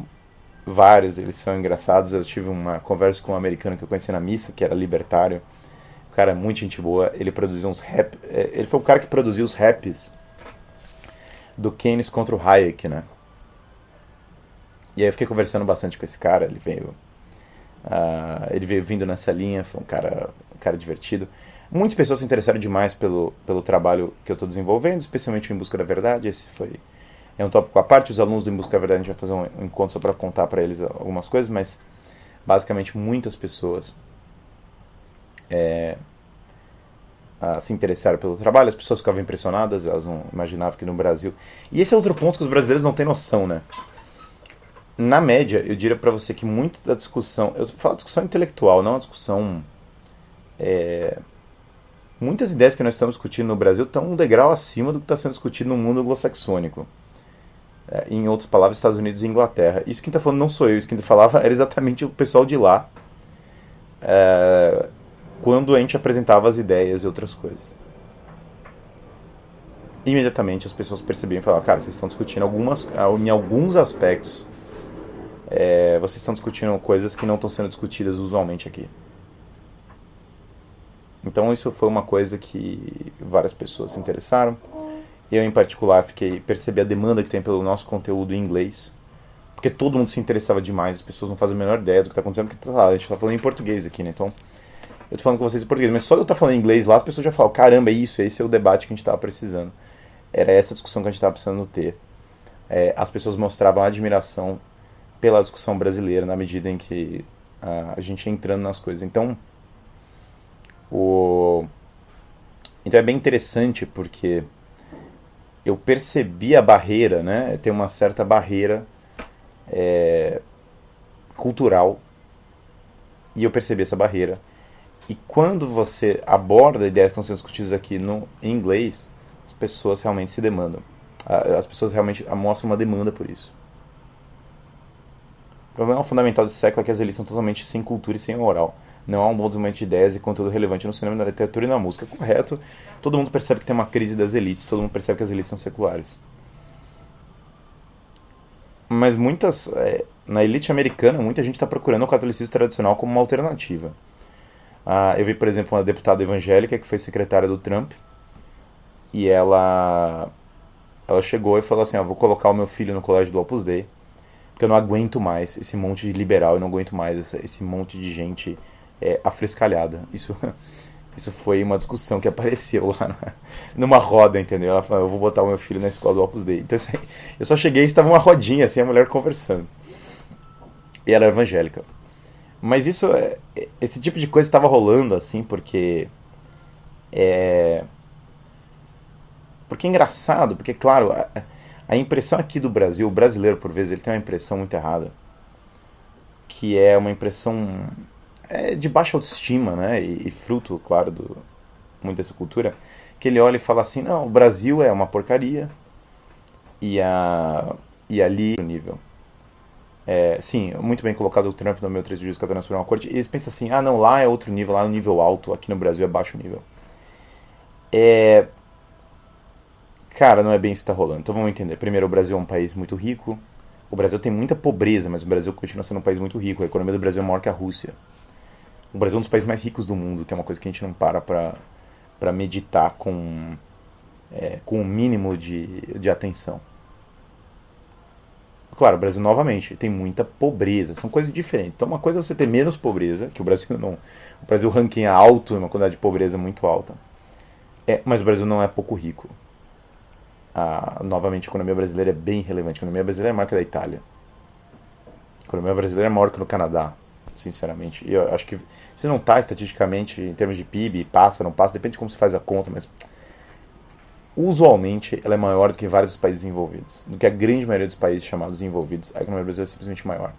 vários, eles são engraçados. Eu tive uma conversa com um americano que eu conheci na missa, que era libertário. O cara é muito gente boa. Ele produziu uns rap. É, ele foi o cara que produziu os raps do Keynes contra o Hayek, né? E aí eu fiquei conversando bastante com esse cara, ele veio uh, ele veio vindo nessa linha, foi um cara, um cara divertido. Muitas pessoas se interessaram demais pelo, pelo trabalho que eu estou desenvolvendo, especialmente Em Busca da Verdade, esse foi é um tópico à parte, os alunos do Em Busca da Verdade a gente vai fazer um encontro só para contar para eles algumas coisas, mas basicamente muitas pessoas é, se interessaram pelo trabalho, as pessoas ficavam impressionadas, elas não imaginavam que no Brasil. E esse é outro ponto que os brasileiros não têm noção, né? Na média, eu diria para você que muito da discussão, eu falo discussão intelectual, não uma discussão. É, muitas ideias que nós estamos discutindo no Brasil estão um degrau acima do que está sendo discutido no mundo anglo-saxônico. É, em outras palavras, Estados Unidos e Inglaterra. Isso quem está falando não sou eu, isso quem falava era exatamente o pessoal de lá. É, quando a gente apresentava as ideias e outras coisas. Imediatamente as pessoas percebiam e falavam, cara, vocês estão discutindo algumas, em alguns aspectos, é, vocês estão discutindo coisas que não estão sendo discutidas usualmente aqui. Então isso foi uma coisa que várias pessoas se interessaram. Eu em particular fiquei percebi a demanda que tem pelo nosso conteúdo em inglês, porque todo mundo se interessava demais. As pessoas não fazem a menor ideia do que está acontecendo, porque a gente está falando em português aqui, né? Então eu tô falando com vocês em português, mas só eu estar tá falando inglês lá, as pessoas já falam, caramba, é isso, esse é o debate que a gente estava precisando. Era essa discussão que a gente estava precisando ter. É, as pessoas mostravam admiração pela discussão brasileira na medida em que a, a gente ia entrando nas coisas. Então, o... então é bem interessante porque eu percebi a barreira, né? Tem uma certa barreira é, cultural e eu percebi essa barreira e quando você aborda ideias que estão sendo discutidas aqui no, em inglês, as pessoas realmente se demandam. As pessoas realmente mostram uma demanda por isso. O problema fundamental desse século é que as elites são totalmente sem cultura e sem moral. Não há um bom desenvolvimento de ideias e conteúdo relevante no cinema, na literatura e na música. Correto. Todo mundo percebe que tem uma crise das elites, todo mundo percebe que as elites são seculares. Mas muitas. É, na elite americana, muita gente está procurando o catolicismo tradicional como uma alternativa. Ah, eu vi, por exemplo, uma deputada evangélica que foi secretária do Trump e ela ela chegou e falou assim: ah, vou colocar o meu filho no colégio do Opus Dei porque eu não aguento mais esse monte de liberal, eu não aguento mais esse, esse monte de gente é, afrescalhada. Isso isso foi uma discussão que apareceu lá numa roda, entendeu? Ela falou: eu vou botar o meu filho na escola do Opus Dei. Então eu só cheguei e estava uma rodinha assim, a mulher conversando. E ela era evangélica. Mas isso, é, esse tipo de coisa estava rolando assim, porque é porque é engraçado, porque claro, a, a, impressão aqui do Brasil, o brasileiro por vezes ele tem uma impressão muito errada, que é uma impressão é, de baixa autoestima, né, e, e fruto, claro, do muito dessa cultura, que ele olha e fala assim, não, o Brasil é uma porcaria e a e ali o nível É, sim, muito bem colocado o Trump no meu 3 de juízo na Suprema Corte. Eles pensam assim, ah não, lá é outro nível, lá é um nível alto, aqui no Brasil é baixo nível. É... Cara, não é bem isso que está rolando. Então vamos entender. Primeiro, o Brasil é um país muito rico. O Brasil tem muita pobreza, mas o Brasil continua sendo um país muito rico. A economia do Brasil é maior que a Rússia. O Brasil é um dos países mais ricos do mundo, que é uma coisa que a gente não para para meditar com, é, com o mínimo de, de atenção. Claro, o Brasil, novamente, tem muita pobreza. São coisas diferentes. Então, uma coisa é você ter menos pobreza, que o Brasil não. O Brasil ranking alto, uma quantidade de pobreza muito alta. É, mas o Brasil não é pouco rico. A, novamente, a economia brasileira é bem relevante. A economia brasileira é maior que a da Itália. A economia brasileira é maior que no Canadá, sinceramente. Eu acho que se não está estatisticamente em termos de PIB, passa, não passa, depende de como se faz a conta, mas usualmente ela é maior do que vários países desenvolvidos. Do que a grande maioria dos países chamados desenvolvidos, a economia brasileira é simplesmente maior.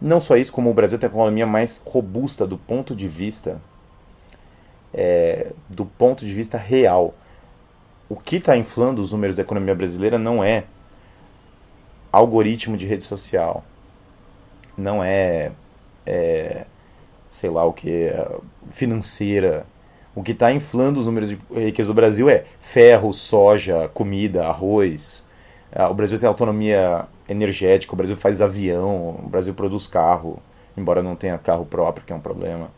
Não só isso, como o Brasil tem a economia mais robusta do ponto de vista é, do ponto de vista real. O que está inflando os números da economia brasileira não é algoritmo de rede social, não é, é sei lá o que, financeira, o que está inflando os números de riqueza do Brasil é ferro, soja, comida, arroz. Ah, o Brasil tem autonomia energética, o Brasil faz avião, o Brasil produz carro, embora não tenha carro próprio, que é um problema.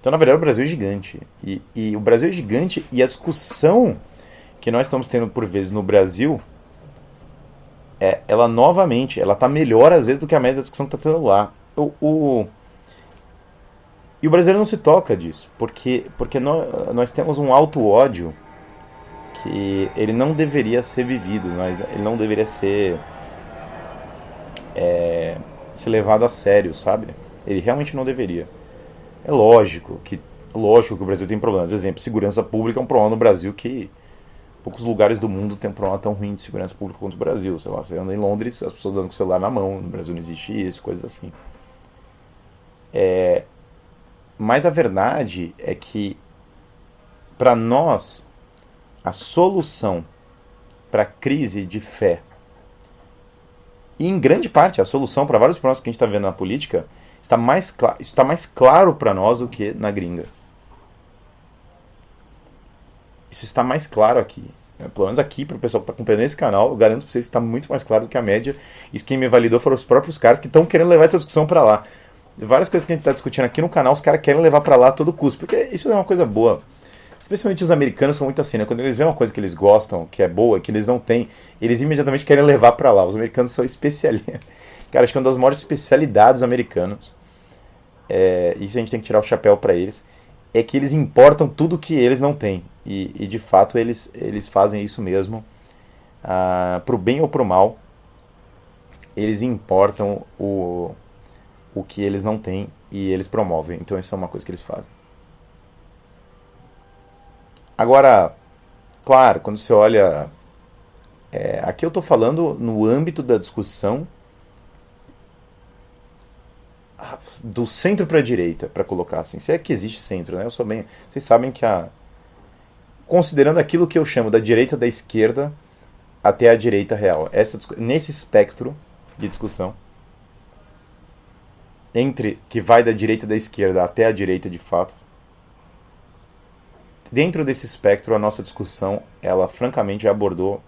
Então, na verdade, o Brasil é gigante. E, e o Brasil é gigante e a discussão que nós estamos tendo por vezes no Brasil, é, ela novamente, ela está melhor às vezes do que a média da discussão que está tendo lá. O, o, e o brasileiro não se toca disso, porque, porque nós, nós temos um alto ódio que ele não deveria ser vivido, nós, ele não deveria ser, é, ser levado a sério, sabe? Ele realmente não deveria. É lógico que lógico que o Brasil tem problemas. Exemplo, segurança pública é um problema no Brasil que poucos lugares do mundo tem um problema tão ruim de segurança pública quanto o Brasil. Sei lá, você anda em Londres, as pessoas andam com o celular na mão, no Brasil não existe isso, coisas assim. É, mas a verdade é que, para nós, a solução para a crise de fé, e em grande parte a solução para vários problemas que a gente está vendo na política, está mais, está mais claro para nós do que na gringa. Isso está mais claro aqui. Né? Pelo menos aqui, para o pessoal que está acompanhando esse canal, eu garanto para vocês que está muito mais claro do que a média. Isso quem me validou foram os próprios caras que estão querendo levar essa discussão para lá várias coisas que a gente está discutindo aqui no canal, os caras querem levar para lá a todo custo, porque isso é uma coisa boa. Especialmente os americanos são muito assim, né? Quando eles veem uma coisa que eles gostam, que é boa, que eles não têm, eles imediatamente querem levar para lá. Os americanos são especialistas. Cara, acho que é uma das maiores especialidades americanos. É, isso a gente tem que tirar o chapéu para eles. É que eles importam tudo que eles não têm. E, e de fato eles, eles fazem isso mesmo. Ah, pro bem ou pro mal, eles importam o, o que eles não têm e eles promovem. Então isso é uma coisa que eles fazem. Agora, claro, quando você olha. É, aqui eu estou falando no âmbito da discussão do centro para a direita, para colocar assim. Se é que existe centro, né? Eu sou bem. Vocês sabem que a. Considerando aquilo que eu chamo da direita da esquerda até a direita real. Essa, nesse espectro de discussão entre que vai da direita da esquerda até a direita de fato. Dentro desse espectro, a nossa discussão, ela francamente já abordou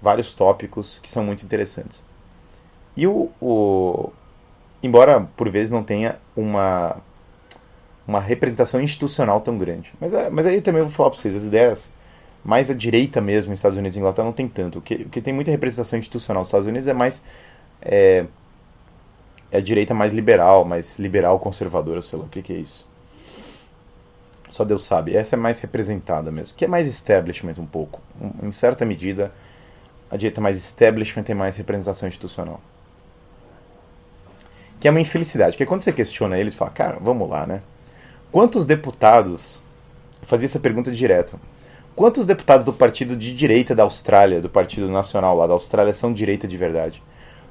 vários tópicos que são muito interessantes. E o, o embora por vezes não tenha uma uma representação institucional tão grande. Mas, é, mas aí também eu vou falar para vocês, as ideias mais à direita mesmo, nos Estados Unidos e Inglaterra, não tem tanto. O que, o que tem muita representação institucional nos Estados Unidos é mais é, é a direita mais liberal, mais liberal conservadora, sei lá, o que, que é isso. Só Deus sabe. Essa é mais representada mesmo, que é mais establishment um pouco. Um, em certa medida, a direita mais establishment tem mais representação institucional. Que é uma infelicidade, porque quando você questiona eles, fala, cara, vamos lá, né? Quantos deputados, eu fazia essa pergunta direto, quantos deputados do partido de direita da Austrália, do Partido Nacional lá da Austrália, são direita de verdade?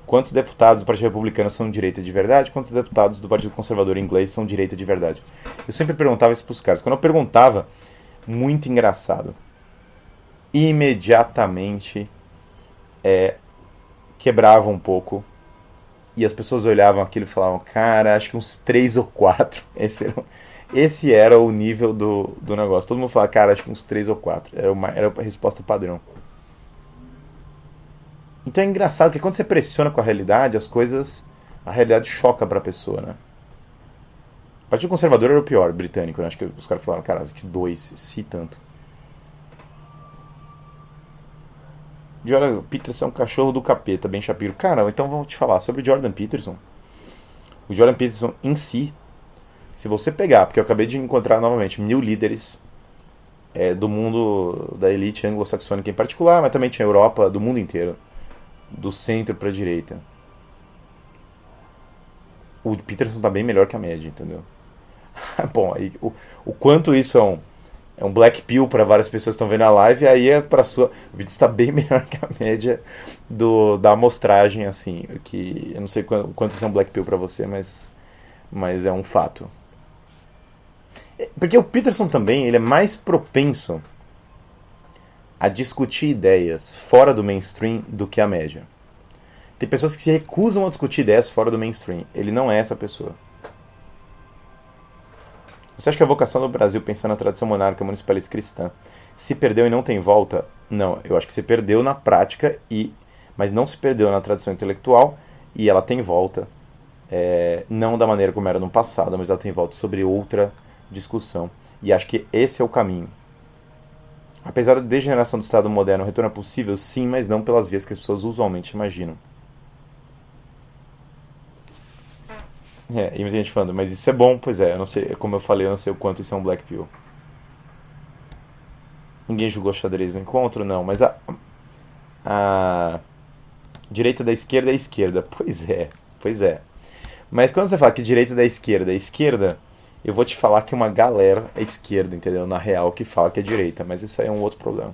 Quantos deputados do Partido Republicano são direita de verdade? Quantos deputados do Partido Conservador inglês são direita de verdade? Eu sempre perguntava isso para os caras. Quando eu perguntava, muito engraçado. Imediatamente é, quebrava um pouco e as pessoas olhavam aquilo e falavam, cara, acho que uns três ou quatro. Esse era, esse era o nível do, do negócio. Todo mundo falava, cara, acho que uns três ou quatro. Era, uma, era a resposta padrão. Então é engraçado que quando você pressiona com a realidade, as coisas. A realidade choca pra pessoa, né? O Partido Conservador era o pior, britânico, né? Acho que os caras falaram, cara, que dois, se tanto. Jordan Peterson é um cachorro do capeta, bem Shapiro. Cara, então vamos te falar sobre Jordan Peterson. O Jordan Peterson em si, se você pegar, porque eu acabei de encontrar novamente mil líderes é, do mundo da elite anglo-saxônica em particular, mas também tinha Europa, do mundo inteiro, do centro para direita. O Peterson tá bem melhor que a média, entendeu? Bom, aí, o, o quanto isso é um é um black pill para várias pessoas que estão vendo a live, aí é para sua. O vídeo está bem melhor que a média do, da amostragem, assim. Que eu não sei quanto, quanto isso é um black pill para você, mas, mas é um fato. É, porque o Peterson também ele é mais propenso a discutir ideias fora do mainstream do que a média. Tem pessoas que se recusam a discutir ideias fora do mainstream. Ele não é essa pessoa. Você acha que a vocação do Brasil, pensando na tradição monárquica municipalista cristã, se perdeu e não tem volta? Não, eu acho que se perdeu na prática, e mas não se perdeu na tradição intelectual e ela tem volta. É, não da maneira como era no passado, mas ela tem volta sobre outra discussão. E acho que esse é o caminho. Apesar da degeneração do Estado moderno, o retorno é possível, sim, mas não pelas vias que as pessoas usualmente imaginam. É, e muita gente falando, mas isso é bom, pois é, eu não sei, como eu falei, eu não sei o quanto isso é um Black Pill. Ninguém jogou xadrez no encontro, não, mas a, a direita da esquerda é esquerda. Pois é, pois é. Mas quando você fala que direita da esquerda é esquerda, eu vou te falar que uma galera é esquerda, entendeu? Na real, que fala que é direita, mas isso aí é um outro problema.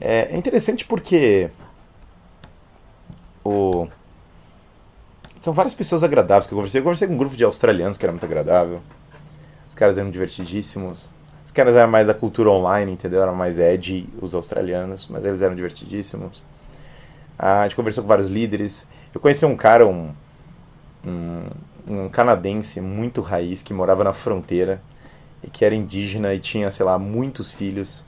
É, é interessante porque o são várias pessoas agradáveis que eu conversei. Eu conversei com um grupo de australianos que era muito agradável. Os caras eram divertidíssimos. Os caras eram mais da cultura online, entendeu? Eram mais edgy, os australianos, mas eles eram divertidíssimos. Ah, a gente conversou com vários líderes. Eu conheci um cara, um, um, um canadense muito raiz, que morava na fronteira e que era indígena e tinha, sei lá, muitos filhos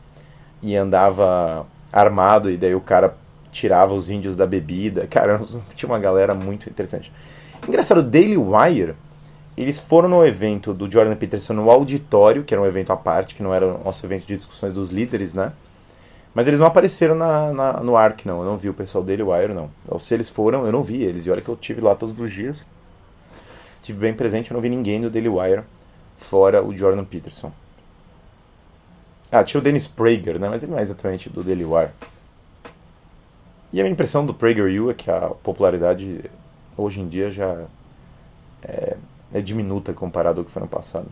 e andava armado e daí o cara tirava os índios da bebida. Cara, tinha uma galera muito interessante. Engraçado, o Daily Wire, eles foram no evento do Jordan Peterson no auditório, que era um evento à parte, que não era o nosso evento de discussões dos líderes, né? Mas eles não apareceram na, na, no ARC, não. Eu não vi o pessoal Daily Wire, não. Ou se eles foram, eu não vi eles. E olha que eu tive lá todos os dias. Tive bem presente, eu não vi ninguém do Daily Wire, fora o Jordan Peterson. Ah, tinha o Dennis Prager, né? Mas ele não é exatamente do Daily Wire. E a minha impressão do PragerU é que a popularidade hoje em dia já é, é diminuta comparado ao que foi no passado.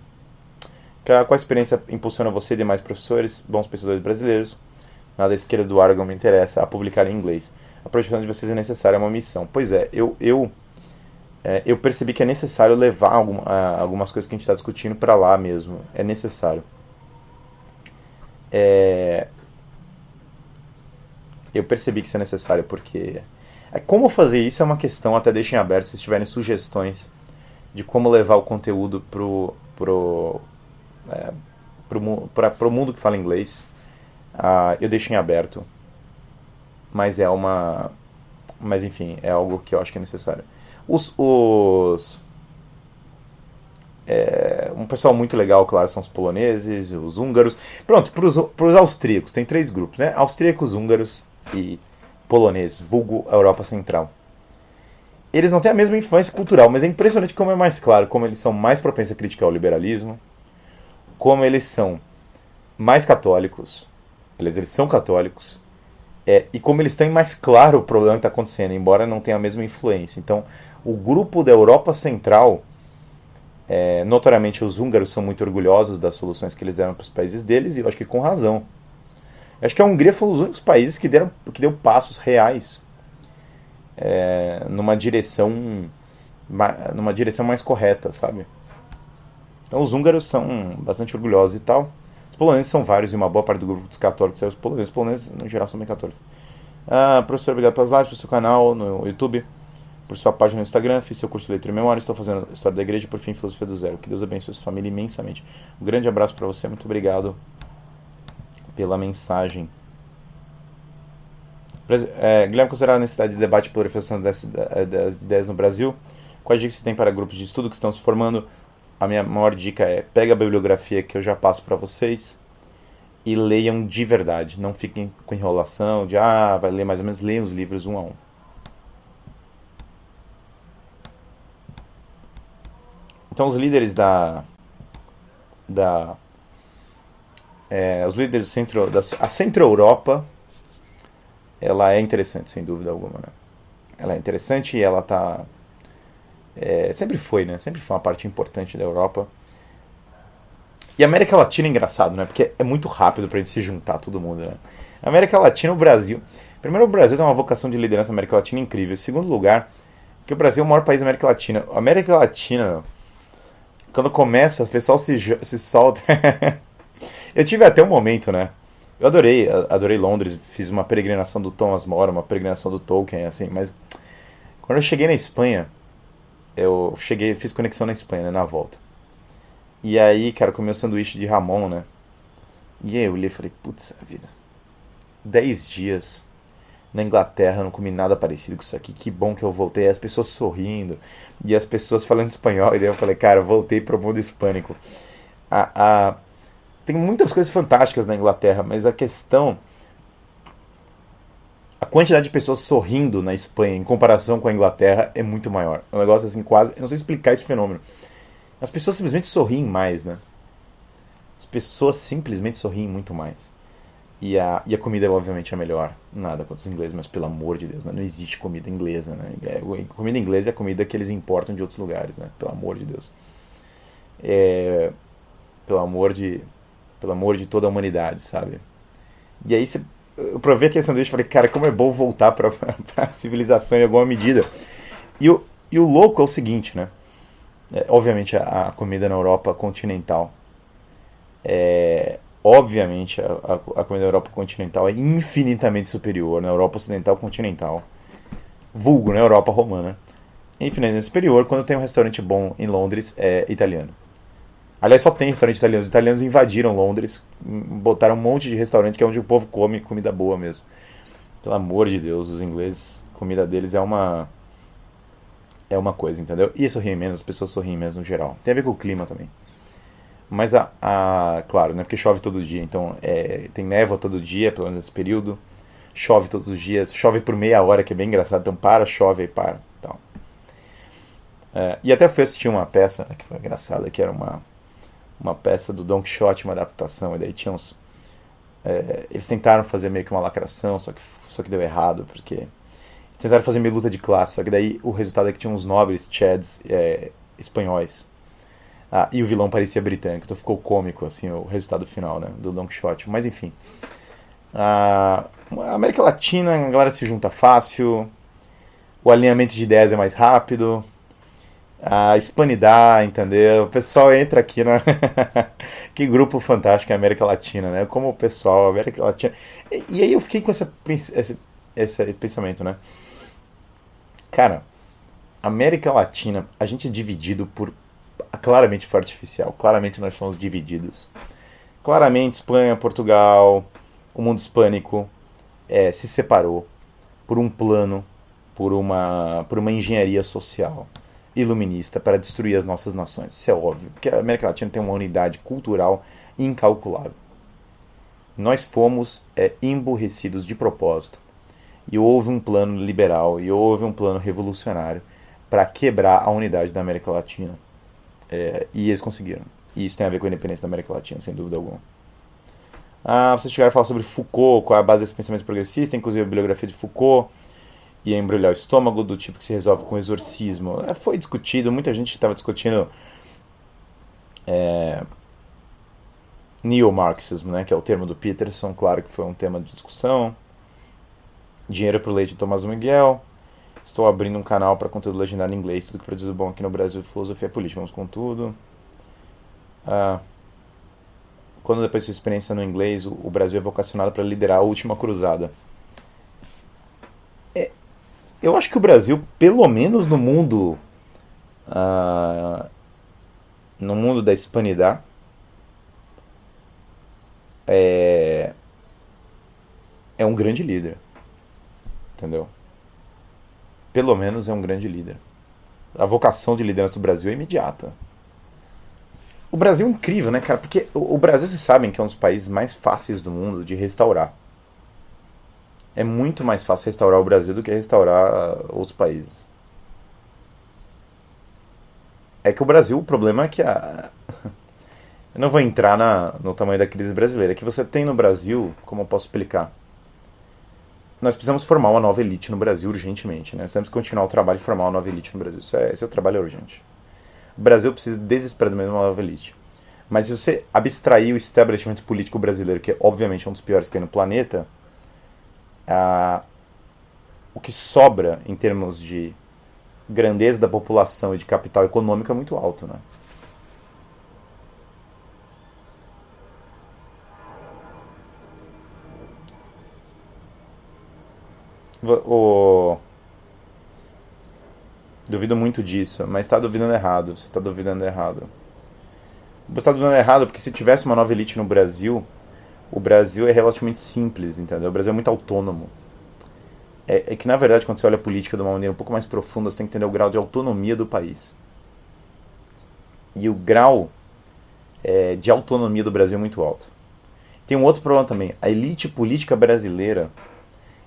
Qual experiência impulsiona você e demais professores, bons pesquisadores brasileiros, na da esquerda do Argon me interessa, a publicar em inglês? A projeção de vocês é necessária, é uma missão. Pois é, eu, eu, é, eu percebi que é necessário levar algum, algumas coisas que a gente está discutindo para lá mesmo. É necessário. É, eu percebi que isso é necessário porque é, como fazer isso é uma questão, até deixem aberto se tiverem sugestões de como levar o conteúdo pro pro é, pro mundo que fala inglês. Uh, eu deixo em aberto, mas é uma, mas enfim, é algo que eu acho que é necessário. Os, os é, um pessoal muito legal, claro, são os poloneses, os húngaros. Pronto, para os austríacos, tem três grupos, né? Austríacos, húngaros e polonês, vulgo Europa Central. Eles não têm a mesma influência cultural, mas é impressionante como é mais claro, como eles são mais propensos a criticar o liberalismo, como eles são mais católicos, eles são católicos, é, e como eles têm mais claro o problema que está acontecendo, embora não tenha a mesma influência. Então, o grupo da Europa Central, é, notoriamente os húngaros são muito orgulhosos das soluções que eles deram para os países deles, e eu acho que com razão. Acho que a Hungria foi um dos únicos países que, deram, que deu passos reais é, numa direção numa direção mais correta, sabe? Então os húngaros são bastante orgulhosos e tal. Os poloneses são vários e uma boa parte do grupo dos católicos é os poloneses. Os poloneses, no geral, são bem católicos. Ah, professor, obrigado pelas lives, pelo seu canal no YouTube, por sua página no Instagram. Fiz seu curso de leitura e memória. Estou fazendo História da Igreja e, por fim, Filosofia do Zero. Que Deus abençoe sua família imensamente. Um grande abraço para você. Muito obrigado pela mensagem. É, Guilherme, considerar a necessidade de debate por reflexão das ideias no Brasil? Quais dicas você tem para grupos de estudo que estão se formando? A minha maior dica é: pega a bibliografia que eu já passo para vocês e leiam de verdade. Não fiquem com enrolação de ah, vai ler mais ou menos, leiam os livros um a um. Então, os líderes da. da é, os líderes do centro, da a Centro-Europa ela é interessante, sem dúvida alguma. Né? Ela é interessante e ela tá. É, sempre foi, né? Sempre foi uma parte importante da Europa. E a América Latina é engraçado, né? Porque é muito rápido pra gente se juntar todo mundo, né? A América Latina, o Brasil. Primeiro, o Brasil tem uma vocação de liderança na América Latina incrível. Segundo lugar, que o Brasil é o maior país da América Latina. A América Latina, quando começa, o pessoal se, se solta. Eu tive até um momento, né? Eu adorei, adorei Londres, fiz uma peregrinação do Thomas More, uma peregrinação do Tolkien, assim, mas quando eu cheguei na Espanha, eu cheguei, fiz conexão na Espanha, né, na volta. E aí, cara, comi um sanduíche de Ramon, né? E aí eu olhei e falei, putz, a vida. Dez dias na Inglaterra, não comi nada parecido com isso aqui. Que bom que eu voltei. As pessoas sorrindo e as pessoas falando espanhol. E daí eu falei, cara, voltei pro mundo hispânico. A, a, tem muitas coisas fantásticas na Inglaterra, mas a questão. A quantidade de pessoas sorrindo na Espanha em comparação com a Inglaterra é muito maior. É um negócio assim, quase. Eu não sei explicar esse fenômeno. As pessoas simplesmente sorriem mais, né? As pessoas simplesmente sorriem muito mais. E a, e a comida, obviamente, é melhor. Nada contra os ingleses, mas pelo amor de Deus, né? não existe comida inglesa, né? É, comida inglesa é a comida que eles importam de outros lugares, né? Pelo amor de Deus. É, pelo amor de pelo amor de toda a humanidade, sabe? E aí você, eu provei aquele sanduíche e falei, cara, como é bom voltar para a civilização em alguma medida. E o, e o louco é o seguinte, né? É, obviamente a, a, comida na Europa continental é obviamente a, a, a, comida na Europa continental é infinitamente superior na Europa ocidental continental vulgo na Europa romana infinitamente superior quando tem um restaurante bom em Londres é italiano Aliás, só tem restaurante italiano. Os italianos invadiram Londres, botaram um monte de restaurante que é onde o povo come comida boa mesmo. Pelo amor de Deus, os ingleses, a comida deles é uma é uma coisa, entendeu? E sorriem menos, as pessoas sorriem menos no geral. Tem a ver com o clima também. Mas a, a claro, né? Porque chove todo dia, então é, tem névoa todo dia, pelo menos nesse período. Chove todos os dias, chove por meia hora, que é bem engraçado. Então para, chove e para. Tal. É, e até fui assistir uma peça que foi engraçada, que era uma uma peça do Don Quixote, uma adaptação, e daí tinha uns. É, eles tentaram fazer meio que uma lacração, só que, só que deu errado, porque. Tentaram fazer meio luta de classe, só que daí o resultado é que tinha uns nobres chads é, espanhóis. Ah, e o vilão parecia britânico, então ficou cômico assim o resultado final né, do Don Quixote. Mas enfim. a América Latina, a galera se junta fácil, o alinhamento de ideias é mais rápido, a hispanidade, entendeu? O pessoal entra aqui na. que grupo fantástico é a América Latina, né? Como o pessoal, América Latina. E, e aí eu fiquei com essa, esse, esse pensamento, né? Cara, América Latina, a gente é dividido por. Claramente foi artificial, claramente nós somos divididos. Claramente Espanha, Portugal, o mundo hispânico é, se separou por um plano, por uma, por uma engenharia social iluminista para destruir as nossas nações. Isso é óbvio, porque a América Latina tem uma unidade cultural incalculável. Nós fomos é, emburrecidos de propósito. E houve um plano liberal e houve um plano revolucionário para quebrar a unidade da América Latina. É, e eles conseguiram. E isso tem a ver com a independência da América Latina, sem dúvida alguma. Ah, vocês chegaram a falar sobre Foucault, qual é a base desse pensamento progressista, inclusive a bibliografia de Foucault ia embrulhar o estômago, do tipo que se resolve com exorcismo. É, foi discutido, muita gente estava discutindo é, neo-marxismo, né, que é o termo do Peterson, claro que foi um tema de discussão. Dinheiro para o leite de Tomás Miguel. Estou abrindo um canal para conteúdo legendário em inglês, tudo que produz bom aqui no Brasil, filosofia política, vamos com tudo. Ah, quando depois de sua experiência no inglês, o Brasil é vocacionado para liderar a última cruzada. Eu acho que o Brasil, pelo menos no mundo. Uh, no mundo da hispanidade, é, é um grande líder. Entendeu? Pelo menos é um grande líder. A vocação de liderança do Brasil é imediata. O Brasil é incrível, né, cara? Porque o Brasil, vocês sabem que é um dos países mais fáceis do mundo de restaurar. É muito mais fácil restaurar o Brasil do que restaurar outros países. É que o Brasil, o problema é que a. Eu não vou entrar na, no tamanho da crise brasileira. É que você tem no Brasil, como eu posso explicar? Nós precisamos formar uma nova elite no Brasil urgentemente. Né? Nós temos que continuar o trabalho de formar uma nova elite no Brasil. Isso é, esse é o trabalho urgente. O Brasil precisa desesperadamente de uma nova elite. Mas se você abstrair o establishment político brasileiro, que é obviamente um dos piores que tem no planeta, o que sobra em termos de grandeza da população e de capital econômico é muito alto, né? O... Duvido muito disso, mas está duvidando errado. Você está duvidando errado. Você está duvidando errado porque se tivesse uma nova elite no Brasil, o Brasil é relativamente simples, entendeu? O Brasil é muito autônomo. É, é, que, na verdade, quando você olha a política de uma maneira um pouco mais profunda, você tem que entender o grau de autonomia do país. E o grau é, de autonomia do Brasil é muito alto. Tem um outro problema também. A elite política brasileira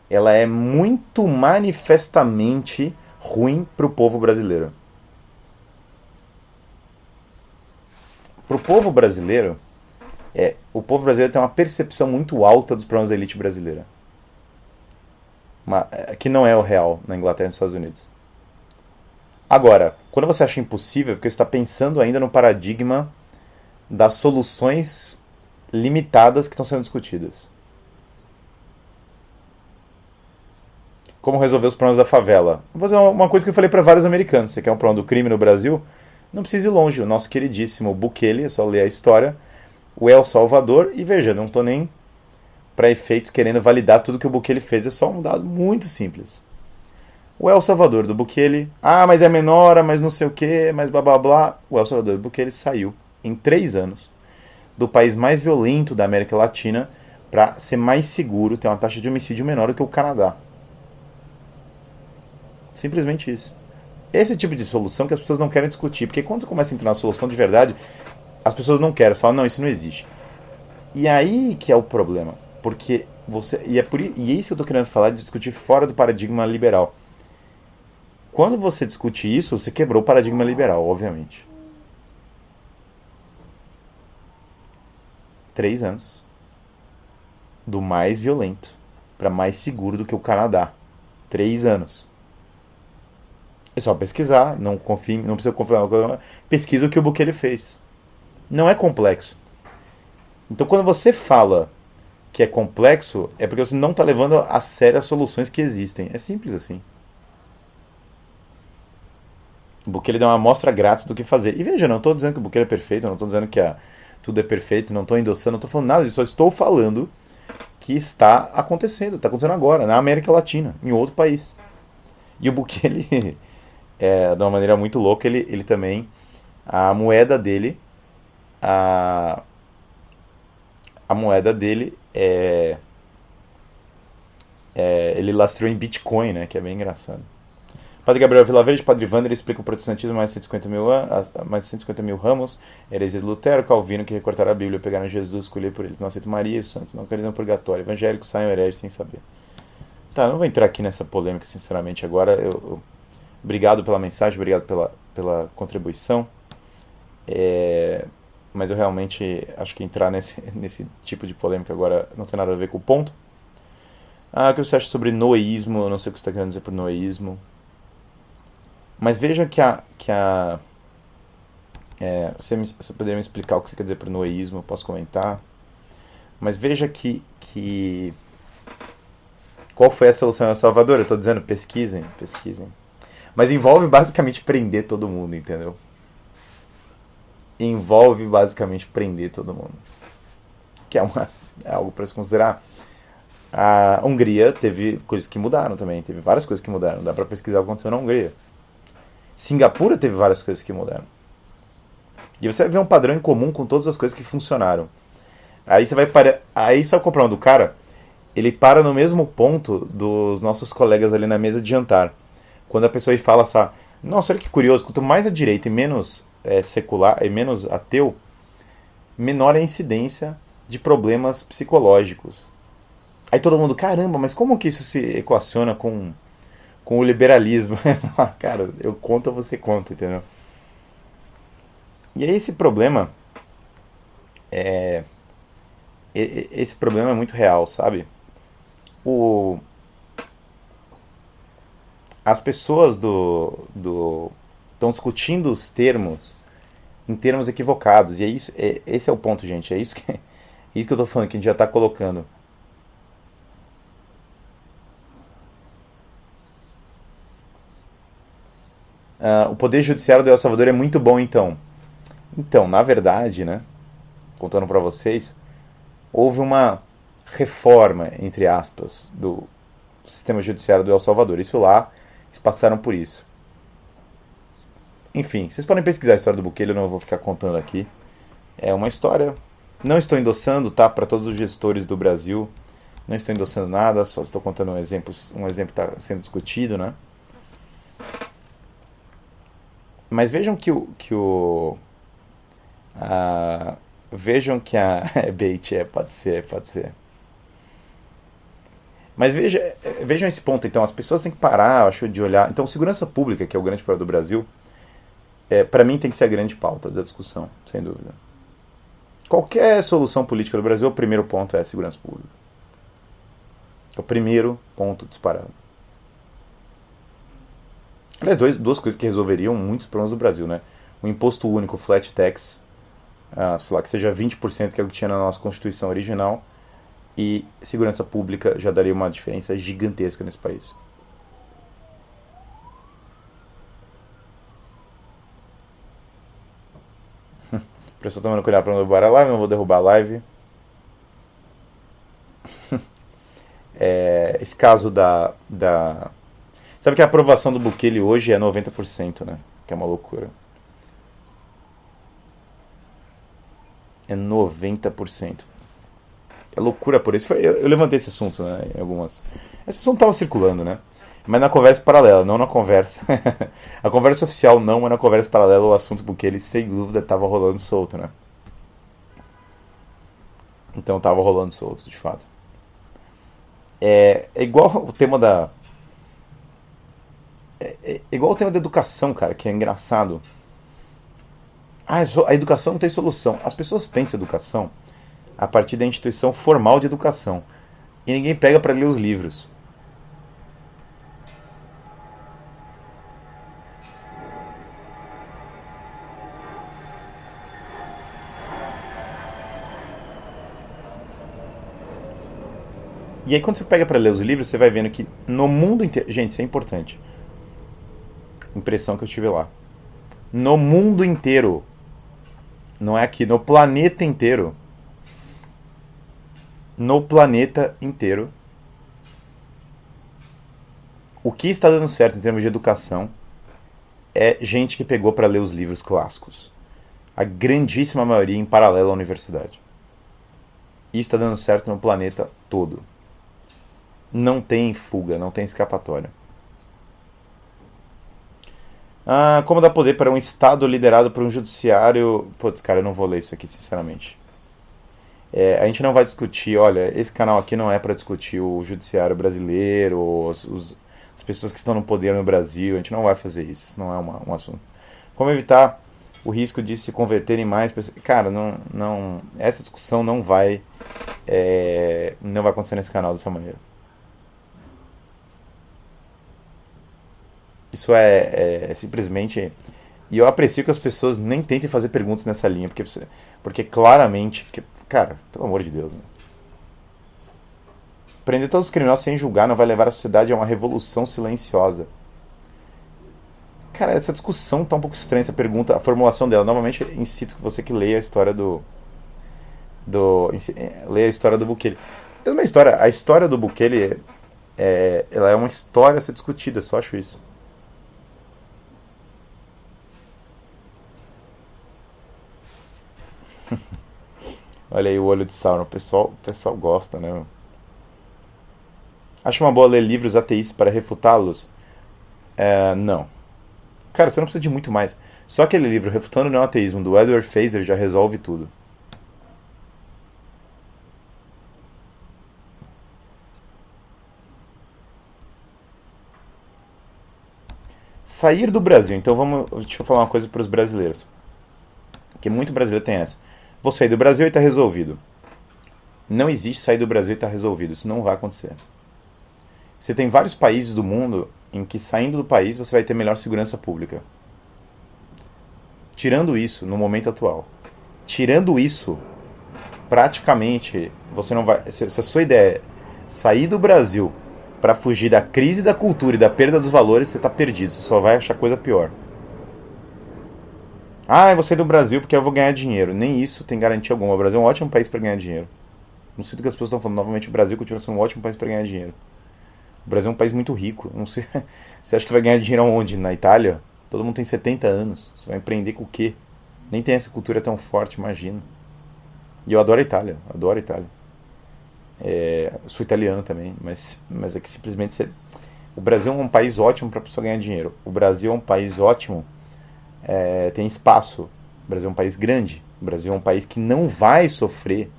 ela é muito manifestamente ruim para o povo brasileiro. Para o povo brasileiro, é, o povo brasileiro tem uma percepção muito alta dos problemas da elite brasileira. Uma, é, que não é o real na Inglaterra e nos Estados Unidos. Agora, quando você acha impossível, é porque você está pensando ainda no paradigma das soluções limitadas que estão sendo discutidas. Como resolver os problemas da favela? Vou fazer uma coisa que eu falei para vários americanos. Você quer um problema do crime no Brasil? Não precisa ir longe. O nosso queridíssimo Bukele, é só ler a história, o El Salvador, e veja, não estou nem para efeitos querendo validar tudo que o Bukele fez, é só um dado muito simples. O El Salvador do Bukele, ah, mas é menor, mas não sei o que, mas blá blá blá. O El Salvador do Bukele saiu em três anos do país mais violento da América Latina para ser mais seguro, ter uma taxa de homicídio menor do que o Canadá. Simplesmente isso. Esse tipo de solução que as pessoas não querem discutir, porque quando você começa a entrar na solução de verdade, as pessoas não querem, falam, não, isso não existe. E aí que é o problema, porque você e é por e é isso que eu estou querendo falar de discutir fora do paradigma liberal. Quando você discute isso, você quebrou o paradigma liberal, obviamente. Três anos do mais violento para mais seguro do que o Canadá. Três anos. É só pesquisar, não confie, não precisa confiar. Pesquisa o que o Bukele fez. Não é complexo. Então, quando você fala que é complexo, é porque você não está levando a sério as soluções que existem. É simples assim. O Bukele dá uma amostra grátis do que fazer. E veja, não estou dizendo que o Bukele é perfeito, não estou dizendo que a, tudo é perfeito, não estou endossando, não estou falando nada disso, só estou falando que está acontecendo, está acontecendo agora, na América Latina, em outro país. E o Bukele, é, de uma maneira muito louca, ele, ele também, a moeda dele a, a moeda dele é, é, ele lastrou em Bitcoin, né? Que é bem engraçado. Padre Gabriel Vilaverde, Padre Wander explica o protestantismo mais de 150 mil, mais de 150 mil ramos, heresia de Lutero, Calvino, que recortaram a Bíblia, pegaram Jesus, escolher por eles. Não aceitam Maria os santos, não querem no purgatório. Evangélicos saem hereges sem saber. Tá, não vou entrar aqui nessa polêmica, sinceramente, agora. Eu, eu... Obrigado pela mensagem, obrigado pela, pela contribuição. É mas eu realmente acho que entrar nesse, nesse tipo de polêmica agora não tem nada a ver com o ponto. Ah, o que você acha sobre noeísmo? Eu não sei o que você está querendo dizer por noeísmo. Mas veja que a. Que a é, você, me, você poderia me explicar o que você quer dizer por noeísmo? Eu posso comentar. Mas veja que. que qual foi a solução em Salvador? Eu estou dizendo, pesquisem, pesquisem. Mas envolve basicamente prender todo mundo, entendeu? Envolve basicamente prender todo mundo. Que é, uma, é algo para se considerar. A Hungria teve coisas que mudaram também, teve várias coisas que mudaram. Dá para pesquisar o que aconteceu na Hungria. Singapura teve várias coisas que mudaram. E você vai ver um padrão em comum com todas as coisas que funcionaram. Aí você vai para, aí só comprar um do cara, ele para no mesmo ponto dos nossos colegas ali na mesa de jantar. Quando a pessoa fala assim, nossa, olha que curioso, quanto mais a direita e menos é, secular e menos ateu, menor é a incidência de problemas psicológicos. Aí todo mundo, caramba, mas como que isso se equaciona com, com o liberalismo? Cara, eu conto, você conta, entendeu? E aí esse problema é esse problema é muito real, sabe? O as pessoas do do estão discutindo os termos em termos equivocados e é isso é, esse é o ponto, gente. É isso que é isso que eu tô falando que a gente já está colocando. Uh, o poder judiciário do El Salvador é muito bom, então. Então, na verdade, né, contando para vocês, houve uma reforma, entre aspas, do sistema judiciário do El Salvador. Isso lá, eles passaram por isso. Enfim, vocês podem pesquisar a história do Bukele, eu não vou ficar contando aqui. É uma história. Não estou endossando, tá? Para todos os gestores do Brasil. Não estou endossando nada, só estou contando um exemplo, um exemplo está sendo discutido, né? Mas vejam que o, que o ah, vejam que a. É bait, é, pode ser, pode ser. Mas veja, vejam esse ponto, então. As pessoas têm que parar, acho, de olhar. Então, segurança pública, que é o grande problema do Brasil, é, para mim tem que ser a grande pauta da discussão, sem dúvida. Qualquer solução política do Brasil, o primeiro ponto é a segurança pública. É o primeiro ponto disparado. Aliás, dois, duas coisas que resolveriam muitos problemas do Brasil, né? O imposto único, flat tax, uh, sei lá, que seja 20%, que é o que tinha na nossa Constituição original, e segurança pública já daria uma diferença gigantesca nesse país. O pessoal tomando cuidado para não derrubar a live, não vou derrubar a live. é, esse caso da, da. Sabe que a aprovação do Bukele hoje é 90%, né? Que é uma loucura. é 90%. É loucura por isso. Eu, eu levantei esse assunto, né? Em algumas. Esse assunto estava circulando, né? Mas na conversa paralela, não na conversa. a conversa oficial não, mas na conversa paralela o assunto, porque ele sem dúvida estava rolando solto, né? Então estava rolando solto, de fato. É, é igual o tema da. É, é, igual o tema da educação, cara, que é engraçado. Ah, a educação não tem solução. As pessoas pensam educação a partir da instituição formal de educação. E ninguém pega para ler os livros. E aí quando você pega para ler os livros, você vai vendo que no mundo inteiro, gente, isso é importante. Impressão que eu tive lá. No mundo inteiro, não é aqui, no planeta inteiro. No planeta inteiro. O que está dando certo em termos de educação é gente que pegou para ler os livros clássicos. A grandíssima maioria em paralelo à universidade. Isso está dando certo no planeta todo. Não tem fuga, não tem escapatória. Ah, como dar poder para um Estado liderado por um judiciário. Putz, cara, eu não vou ler isso aqui, sinceramente. É, a gente não vai discutir, olha, esse canal aqui não é para discutir o judiciário brasileiro, os, os, as pessoas que estão no poder no Brasil, a gente não vai fazer isso, isso não é uma, um assunto. Como evitar o risco de se converterem mais pessoas? Cara, não, não, essa discussão não vai, é, não vai acontecer nesse canal dessa maneira. Isso é, é, é, simplesmente. E eu aprecio que as pessoas nem tentem fazer perguntas nessa linha, porque, porque claramente. Cara, pelo amor de Deus. Né? Prender todos os criminosos sem julgar não vai levar a sociedade a uma revolução silenciosa. Cara, essa discussão tá um pouco estranha, essa pergunta, a formulação dela. Novamente, incito que você que leia a história do. do leia a história do Bukele. Mesma história. A história do Bukele é, ela é uma história a ser discutida, só acho isso. Olha aí o olho de Sauron. O pessoal, o pessoal gosta, né? Acha uma boa ler livros ateístas para refutá-los? É, não. Cara, você não precisa de muito mais. Só aquele livro, Refutando o Neoateísmo, do Edward Fazer, já resolve tudo. Sair do Brasil. Então vamos. Deixa eu falar uma coisa para os brasileiros. Que muito brasileiro tem essa. Vou sair do Brasil e está resolvido. Não existe sair do Brasil e está resolvido. Isso não vai acontecer. Você tem vários países do mundo em que saindo do país você vai ter melhor segurança pública. Tirando isso, no momento atual, tirando isso, praticamente você não vai. Se, se a sua ideia é sair do Brasil para fugir da crise da cultura e da perda dos valores, você está perdido. Você só vai achar coisa pior. Ah, eu vou sair do Brasil porque eu vou ganhar dinheiro. Nem isso tem garantia alguma. O Brasil é um ótimo país para ganhar dinheiro. Não sei do que as pessoas estão falando. Novamente, o Brasil continua sendo um ótimo país para ganhar dinheiro. O Brasil é um país muito rico. Não sei. Você acha que vai ganhar dinheiro aonde? Na Itália? Todo mundo tem 70 anos. Você vai empreender com o quê? Nem tem essa cultura tão forte, imagina. E eu adoro a Itália. Adoro a Itália. É, sou italiano também, mas, mas é que simplesmente você... o Brasil é um país ótimo para pessoa ganhar dinheiro. O Brasil é um país ótimo, é, tem espaço. O Brasil é um país grande. O Brasil é um país que não vai sofrer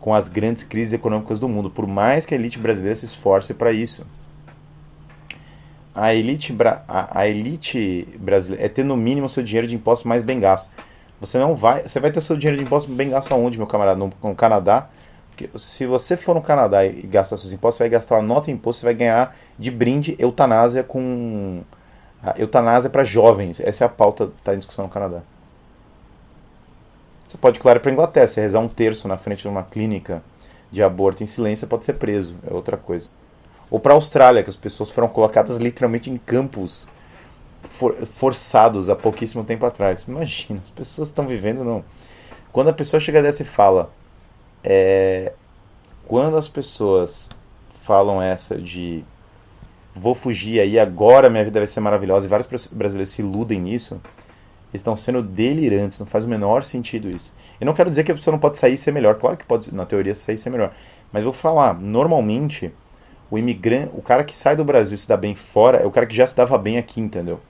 com as grandes crises econômicas do mundo, por mais que a elite brasileira se esforce para isso a elite, a, a elite brasileira é ter no mínimo seu dinheiro de impostos mais bem gasto. Você não vai. Você vai ter seu dinheiro de impostos bem gasto aonde, meu camarada? No, no Canadá. Porque se você for no Canadá e gastar seus impostos, você vai gastar uma nota de imposto, você vai ganhar de brinde eutanásia com. Eutanásia para jovens. Essa é a pauta que está em discussão no Canadá. Você pode, claro, para Inglaterra. Se rezar um terço na frente de uma clínica de aborto em silêncio, pode ser preso. É outra coisa. Ou para a Austrália, que as pessoas foram colocadas literalmente em campos for, forçados há pouquíssimo tempo atrás. Imagina, as pessoas estão vivendo não. Quando a pessoa chega dessa e fala, é, quando as pessoas falam essa de vou fugir aí agora minha vida vai ser maravilhosa e vários brasileiros se iludem nisso, estão sendo delirantes, não faz o menor sentido isso. Eu não quero dizer que a pessoa não pode sair e ser melhor, claro que pode, na teoria, sair e ser melhor, mas vou falar, normalmente o imigrante, o cara que sai do Brasil e se dá bem fora é o cara que já se dava bem aqui, entendeu?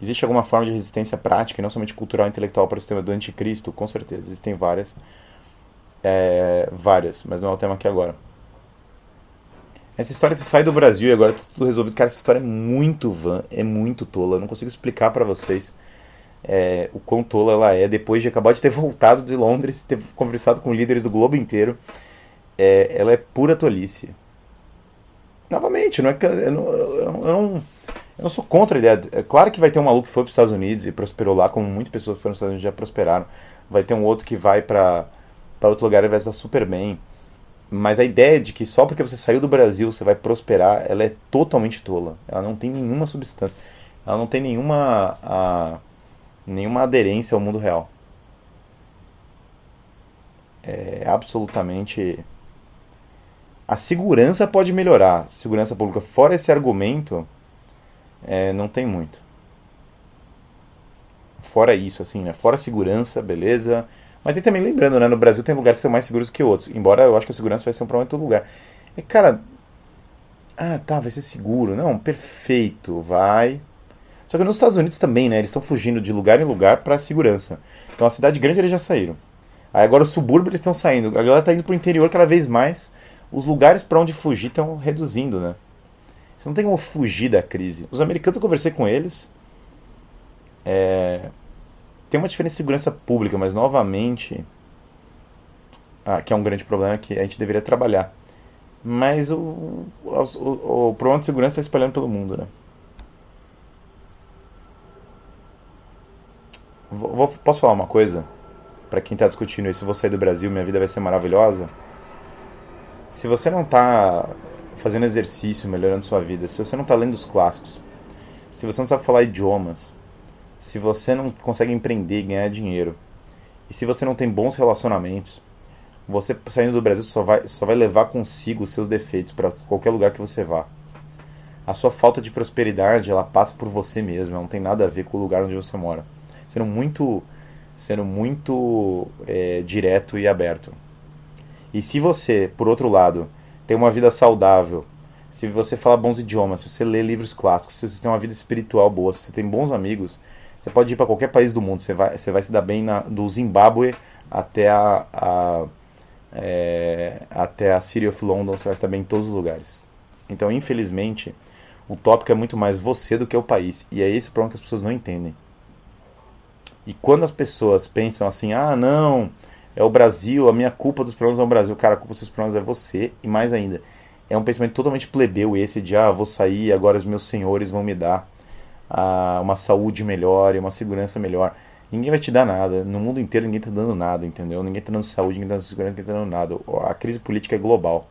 Existe alguma forma de resistência prática, e não somente cultural e intelectual, para o sistema do anticristo? Com certeza, existem várias. É, várias, mas não é o tema aqui agora. Essa história, você sai do Brasil e agora tá tudo resolvido. Cara, essa história é muito van, é muito tola. Eu não consigo explicar para vocês é, o quão tola ela é, depois de acabar de ter voltado de Londres, ter conversado com líderes do globo inteiro. É, ela é pura tolice. Novamente, não é que eu não, eu não, eu não sou contra a ideia. É claro que vai ter um maluco que foi para os Estados Unidos e prosperou lá, como muitas pessoas que foram para os Estados Unidos já prosperaram. Vai ter um outro que vai para outro lugar e vai estar super bem. Mas a ideia de que só porque você saiu do Brasil você vai prosperar, ela é totalmente tola. Ela não tem nenhuma substância. Ela não tem nenhuma. A, nenhuma aderência ao mundo real. É absolutamente. A segurança pode melhorar. Segurança pública, fora esse argumento, é, não tem muito. Fora isso, assim, né? Fora segurança, beleza. Mas e também lembrando, né? No Brasil tem lugares que são mais seguros que outros. Embora eu acho que a segurança vai ser um problema em todo lugar. E, cara. Ah, tá, vai ser seguro. Não, perfeito. Vai. Só que nos Estados Unidos também, né? Eles estão fugindo de lugar em lugar para segurança. Então a cidade grande eles já saíram. Aí agora os subúrbios eles estão saindo. A galera está indo para o interior cada vez mais. Os lugares para onde fugir estão reduzindo, né? Você não tem como fugir da crise. Os americanos, eu conversei com eles. É... Tem uma diferença de segurança pública, mas novamente. Ah, que é um grande problema que a gente deveria trabalhar. Mas o, o, o, problema de segurança está espalhando pelo mundo, né? Vou, posso falar uma coisa? Para quem está discutindo isso, vou sair do Brasil, minha vida vai ser maravilhosa. Se você não está fazendo exercício, melhorando sua vida, se você não está lendo os clássicos, se você não sabe falar idiomas, se você não consegue empreender e ganhar dinheiro, e se você não tem bons relacionamentos, você saindo do Brasil só vai, só vai levar consigo os seus defeitos para qualquer lugar que você vá. A sua falta de prosperidade, ela passa por você mesmo, ela não tem nada a ver com o lugar onde você mora. Sendo muito, sendo muito é, direto e aberto. E se você, por outro lado, tem uma vida saudável, se você fala bons idiomas, se você lê livros clássicos, se você tem uma vida espiritual boa, se você tem bons amigos, você pode ir para qualquer país do mundo, você vai, você vai se dar bem na, do Zimbábue até a, a é, até a City of London, você vai estar bem em todos os lugares. Então, infelizmente, o tópico é muito mais você do que o país. E é esse o problema que as pessoas não entendem. E quando as pessoas pensam assim, ah, não, é o Brasil, a minha culpa dos problemas é o Brasil. Cara, a culpa dos seus problemas é você. E mais ainda, é um pensamento totalmente plebeu esse de, ah, vou sair, agora os meus senhores vão me dar ah, uma saúde melhor e uma segurança melhor. Ninguém vai te dar nada. No mundo inteiro ninguém está dando nada, entendeu? Ninguém está dando saúde, ninguém está dando segurança, ninguém está dando nada. A crise política é global.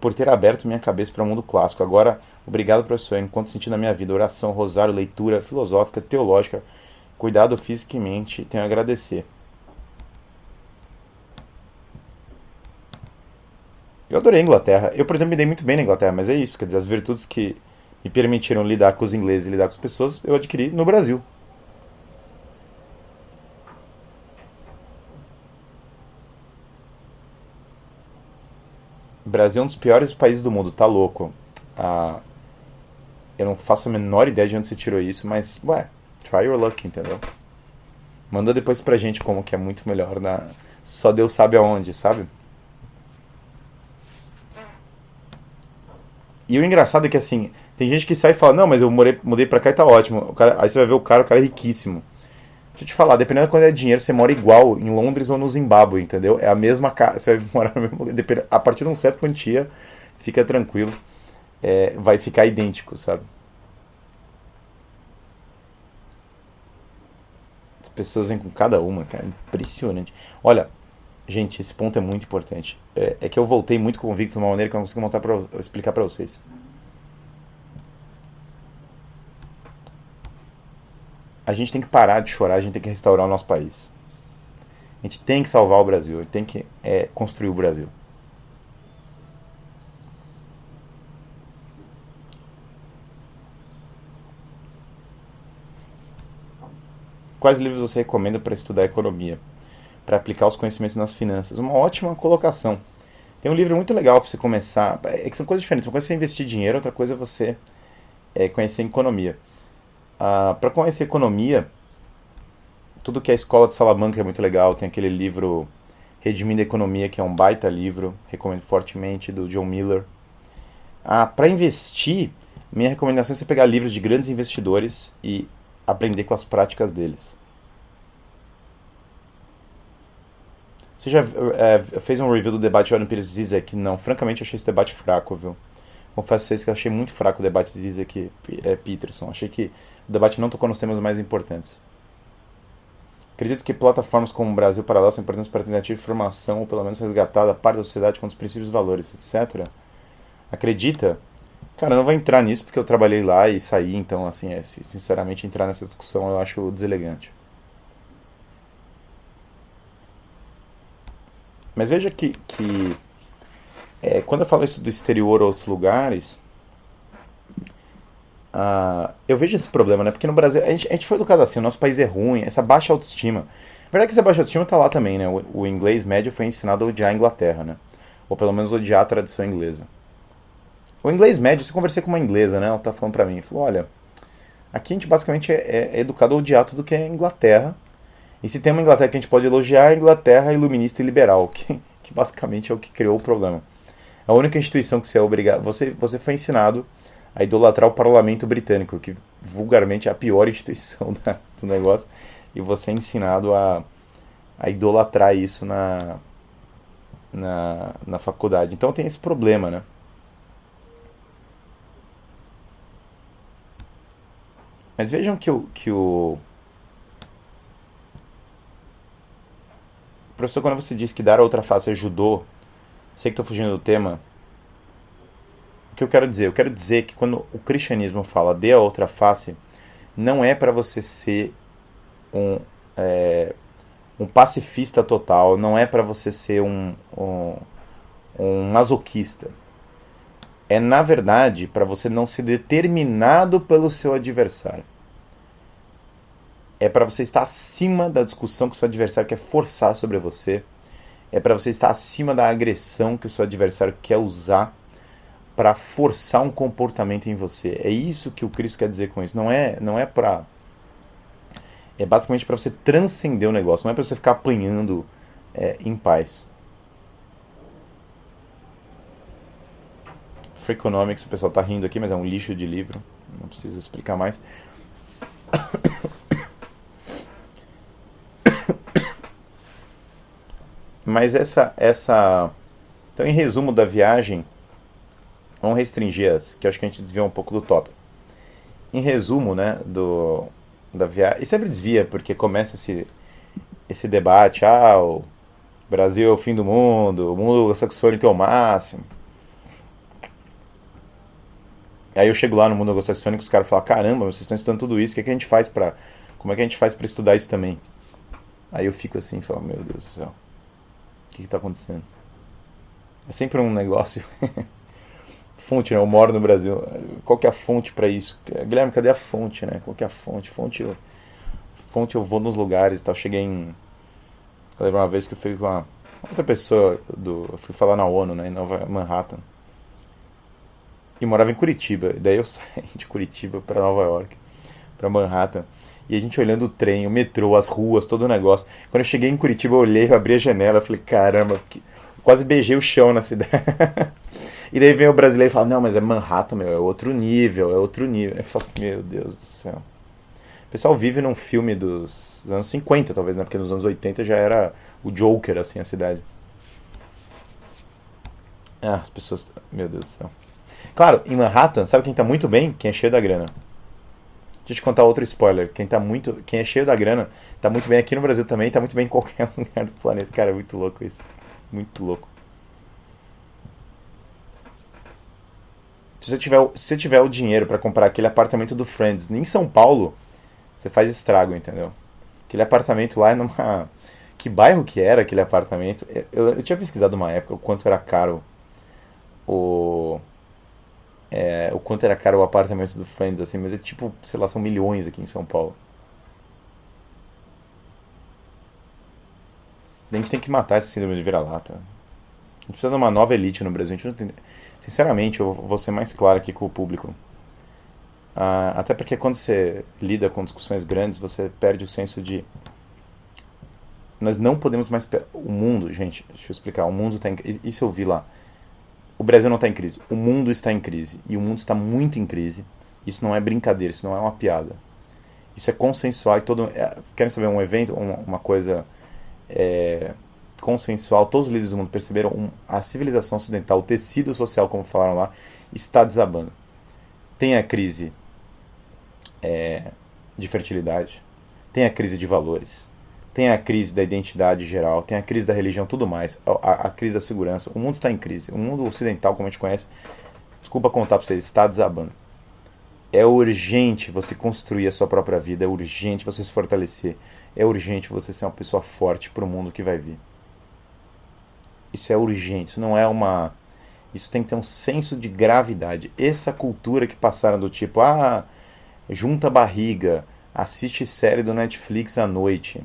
Por ter aberto minha cabeça para o mundo clássico. Agora, obrigado, professor. Enquanto senti na minha vida oração, rosário, leitura filosófica, teológica, cuidado fisicamente, tenho a agradecer. Eu adorei a Inglaterra. Eu, por exemplo, me dei muito bem na Inglaterra, mas é isso. Quer dizer, as virtudes que me permitiram lidar com os ingleses e lidar com as pessoas, eu adquiri no Brasil. O Brasil é um dos piores países do mundo, tá louco. Ah, eu não faço a menor ideia de onde você tirou isso, mas, ué, try your luck, entendeu? Manda depois pra gente como que é muito melhor na. Só Deus sabe aonde, sabe? E o engraçado é que assim, tem gente que sai e fala, não, mas eu morei, mudei pra cá e tá ótimo. O cara, aí você vai ver o cara, o cara é riquíssimo. Deixa eu te falar, dependendo da quantidade de dinheiro, você mora igual em Londres ou no Zimbábue, entendeu? É a mesma casa, você vai morar no mesmo lugar. A partir de uma certa quantia, fica tranquilo, é, vai ficar idêntico, sabe? As pessoas vêm com cada uma, cara, impressionante. Olha, gente, esse ponto é muito importante. É, é que eu voltei muito convicto de uma maneira que eu não consigo montar pra, explicar para vocês. a gente tem que parar de chorar, a gente tem que restaurar o nosso país. A gente tem que salvar o Brasil, a gente tem que é, construir o Brasil. Quais livros você recomenda para estudar economia? Para aplicar os conhecimentos nas finanças? Uma ótima colocação. Tem um livro muito legal para você começar. É que são coisas diferentes. Uma coisa é você investir dinheiro, outra coisa é você é, conhecer economia. Ah, para conhecer economia, tudo que é a escola de Salamanca é muito legal. Tem aquele livro Redimindo a Economia, que é um baita livro, recomendo fortemente, do John Miller. Ah, para investir, minha recomendação é você pegar livros de grandes investidores e aprender com as práticas deles. Você já é, fez um review do debate de Jordan Peterson Zizek? Não, francamente achei esse debate fraco, viu? Confesso a vocês que achei muito fraco o debate de Zizek é, Peterson. Achei que o debate não tocou nos temas mais importantes. Acredito que plataformas como o Brasil Paralelo são importantes para tentativa de formação, ou pelo menos resgatar da parte da sociedade com os princípios e valores, etc. Acredita? Cara, eu não vou entrar nisso porque eu trabalhei lá e saí, então, assim, é, sinceramente, entrar nessa discussão eu acho deselegante. Mas veja que, que é, quando eu falo isso do exterior ou outros lugares, Uh, eu vejo esse problema, né? Porque no Brasil, a gente, a gente foi educado assim, o nosso país é ruim, essa baixa autoestima. A verdade que essa baixa autoestima tá lá também, né? O, o, inglês médio foi ensinado a odiar a Inglaterra, né? Ou pelo menos odiar a tradição inglesa. O inglês médio, se conversei com uma inglesa, né? Ela tá falando pra mim, falou, olha, aqui a gente basicamente é, é, é educado a odiar tudo que é Inglaterra. E se tem uma Inglaterra que a gente pode elogiar, é a Inglaterra iluminista e liberal, que, que basicamente é o que criou o problema. A única instituição que você é obrigado... Você, você foi ensinado a idolatrar o parlamento britânico, que vulgarmente é a pior instituição da, do negócio, e você é ensinado a, a idolatrar isso na, na, na faculdade. Então tem esse problema, né? Mas vejam que o, que o professor, quando você disse que dar outra face ajudou, sei que estou fugindo do tema, O que eu quero dizer? Eu quero dizer que quando o cristianismo fala dê a outra face, não é para você ser um, é, um pacifista total, não é para você ser um, um, um masoquista. É, na verdade, para você não ser determinado pelo seu adversário. É para você estar acima da discussão que o seu adversário quer forçar sobre você. É para você estar acima da agressão que o seu adversário quer usar para forçar um comportamento em você. É isso que o Cristo quer dizer com isso. Não é, não é para é basicamente para você transcender o negócio, não é para você ficar apanhando é, em paz. Freakonomics, o pessoal tá rindo aqui, mas é um lixo de livro, não preciso explicar mais. Mas essa essa então em resumo da viagem, Vamos restringir as, que acho que a gente desviou um pouco do tópico. Em resumo, né, do, da viagem. E sempre desvia, porque começa esse, esse debate: ah, o Brasil é o fim do mundo, o mundo saxônico é o máximo. Aí eu chego lá no mundo anglo-saxônico e os caras falam: caramba, vocês estão estudando tudo isso, o que, é que a gente faz para. Como é que a gente faz para estudar isso também? Aí eu fico assim, falo: meu Deus do céu, que está acontecendo? É sempre um negócio. fonte, né? Eu moro no Brasil. Qual que é a fonte para isso? Guilherme, cadê a fonte, né? Qual que é a fonte? Fonte, eu, fonte eu vou nos lugares e tal. Cheguei em... Eu lembro uma vez que eu fui com uma outra pessoa, do, eu fui falar na ONU, né? Em Nova Manhattan. E morava em Curitiba. Daí eu saí de Curitiba para Nova York, para Manhattan. E a gente olhando o trem, o metrô, as ruas, todo o negócio. Quando eu cheguei em Curitiba, eu olhei, eu abri a janela, falei, caramba, que... quase beijei o chão na cidade. E daí vem o brasileiro e fala, não, mas é Manhattan, meu, é outro nível, é outro nível. Eu falo, meu Deus do céu. O pessoal vive num filme dos, anos 50, talvez, né? Porque nos anos 80 já era o Joker, assim, a cidade. Ah, as pessoas. Meu Deus do céu. Claro, em Manhattan, sabe quem tá muito bem? Quem é cheio da grana. Deixa eu te contar outro spoiler. Quem tá muito. Quem é cheio da grana tá muito bem aqui no Brasil também, tá muito bem em qualquer lugar do planeta. Cara, é muito louco isso. Muito louco. Se você tiver, se você tiver o dinheiro para comprar aquele apartamento do Friends em São Paulo, você faz estrago, entendeu? Aquele apartamento lá é numa. Que bairro que era aquele apartamento? Eu, eu tinha pesquisado uma época o quanto era caro o. É, o quanto era caro o apartamento do Friends, assim, mas é tipo, sei lá, são milhões aqui em São Paulo. A gente tem que matar esse síndrome de vira-lata. A gente precisa de uma nova elite no Brasil. Tem... Sinceramente, eu vou ser mais claro aqui com o público. Ah, até porque quando você lida com discussões grandes, você perde o senso de. Nós não podemos mais. O mundo, gente, deixa eu explicar. O mundo está em. Isso eu vi lá. O Brasil não está em crise. O mundo está em crise. E o mundo está muito em crise. Isso não é brincadeira, isso não é uma piada. Isso é consensual. E todo... É, querem saber um evento, uma, uma coisa. É consensual, todos os líderes do mundo perceberam um, a civilização ocidental, o tecido social, como falaram lá, está desabando. Tem a crise é, de fertilidade, tem a crise de valores, tem a crise da identidade geral, tem a crise da religião, tudo mais, a, a crise da segurança. O mundo está em crise. O mundo ocidental, como a gente conhece, desculpa contar para vocês, está desabando. É urgente você construir a sua própria vida, é urgente você se fortalecer, é urgente você ser uma pessoa forte para o mundo que vai vir. Isso é urgente, isso não é uma. Isso tem que ter um senso de gravidade. Essa cultura que passaram do tipo, ah, junta barriga, assiste série do Netflix à noite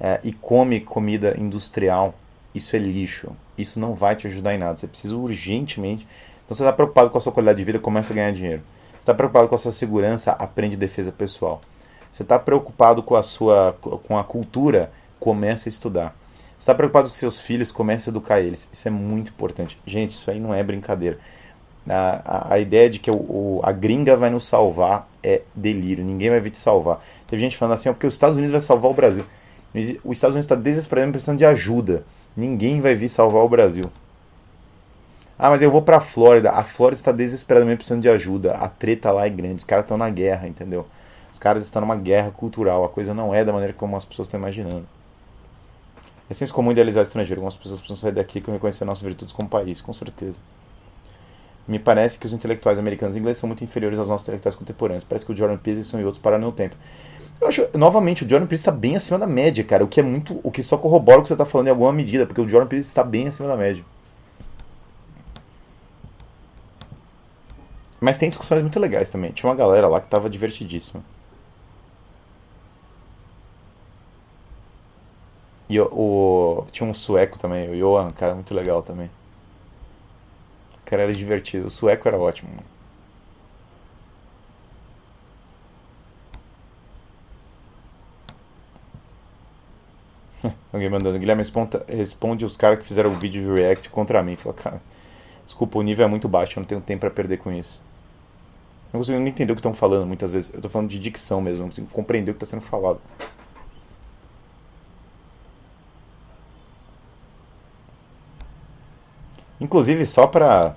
é, e come comida industrial, isso é lixo. Isso não vai te ajudar em nada. Você precisa urgentemente. Então, você está preocupado com a sua qualidade de vida, começa a ganhar dinheiro. Você está preocupado com a sua segurança, aprende defesa pessoal. Você está preocupado com a sua com a cultura, começa a estudar está preocupado com seus filhos, comece a educar eles. Isso é muito importante. Gente, isso aí não é brincadeira. A, a, a ideia de que o, o, a gringa vai nos salvar é delírio. Ninguém vai vir te salvar. Teve gente falando assim, porque os Estados Unidos vai salvar o Brasil. Os Estados Unidos está desesperadamente precisando de ajuda. Ninguém vai vir salvar o Brasil. Ah, mas eu vou para a Flórida. A Flórida está desesperadamente precisando de ajuda. A treta lá é grande. Os caras estão na guerra, entendeu? Os caras estão numa guerra cultural. A coisa não é da maneira como as pessoas estão imaginando. É senso comum idealizar o estrangeiro. Algumas pessoas precisam sair daqui com reconhecer nossas virtudes como país, com certeza. Me parece que os intelectuais americanos e ingleses são muito inferiores aos nossos intelectuais contemporâneos. Parece que o Jordan Peterson e outros pararam no tempo. Eu acho, novamente, o Jordan Peterson está bem acima da média, cara. O que é muito. O que só corrobora o que você está falando em alguma medida, porque o Jordan Peterson está bem acima da média. Mas tem discussões muito legais também. Tinha uma galera lá que estava divertidíssima. E o, tinha um sueco também, o Johan, cara, muito legal também. O cara era divertido. O sueco era ótimo. Alguém mandando. Guilherme responda, responde os caras que fizeram o vídeo de react contra mim. Fala, cara, desculpa, o nível é muito baixo, eu não tenho tempo para perder com isso. Não consigo nem entender o que estão falando muitas vezes. Eu tô falando de dicção mesmo, não consigo compreender o que está sendo falado. Inclusive, só para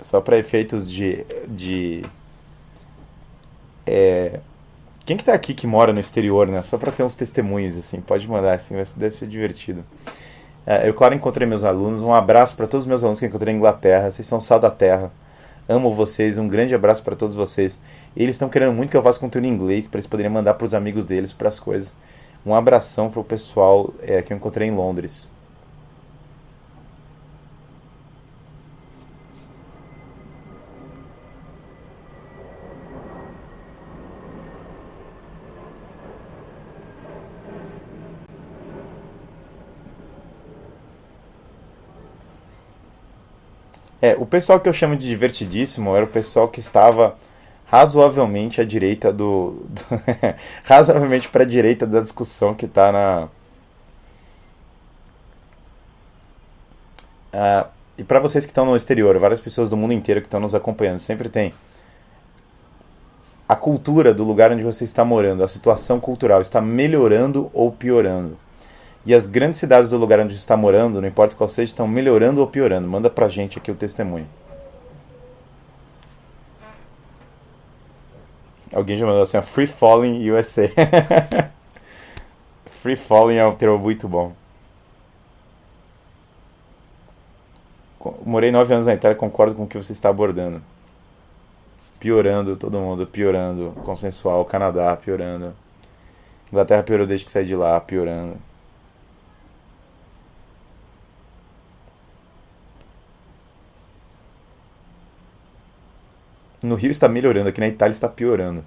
só para efeitos de de é, quem que tá aqui que mora no exterior, né? Só para ter uns testemunhos assim, pode mandar assim, deve ser divertido. É, eu claro encontrei meus alunos, um abraço para todos os meus alunos que eu encontrei na Inglaterra, vocês são sal da terra. Amo vocês, um grande abraço para todos vocês. Eles estão querendo muito que eu faça conteúdo em inglês para eles poderem mandar para os amigos deles, para as coisas. Um abração para o pessoal é, que eu encontrei em Londres. É, o pessoal que eu chamo de divertidíssimo era o pessoal que estava razoavelmente à direita do. do razoavelmente para a direita da discussão que está na. Ah, e para vocês que estão no exterior, várias pessoas do mundo inteiro que estão nos acompanhando, sempre tem a cultura do lugar onde você está morando, a situação cultural está melhorando ou piorando. E as grandes cidades do lugar onde está morando, não importa qual seja, estão melhorando ou piorando. Manda pra gente aqui o testemunho. Alguém já mandou assim, Free Falling USA. Free Falling é um termo muito bom. Morei nove anos na Itália, concordo com o que você está abordando. Piorando, todo mundo piorando. Consensual, Canadá piorando. Inglaterra piorou desde que saí de lá, piorando. No Rio está melhorando, aqui na Itália está piorando.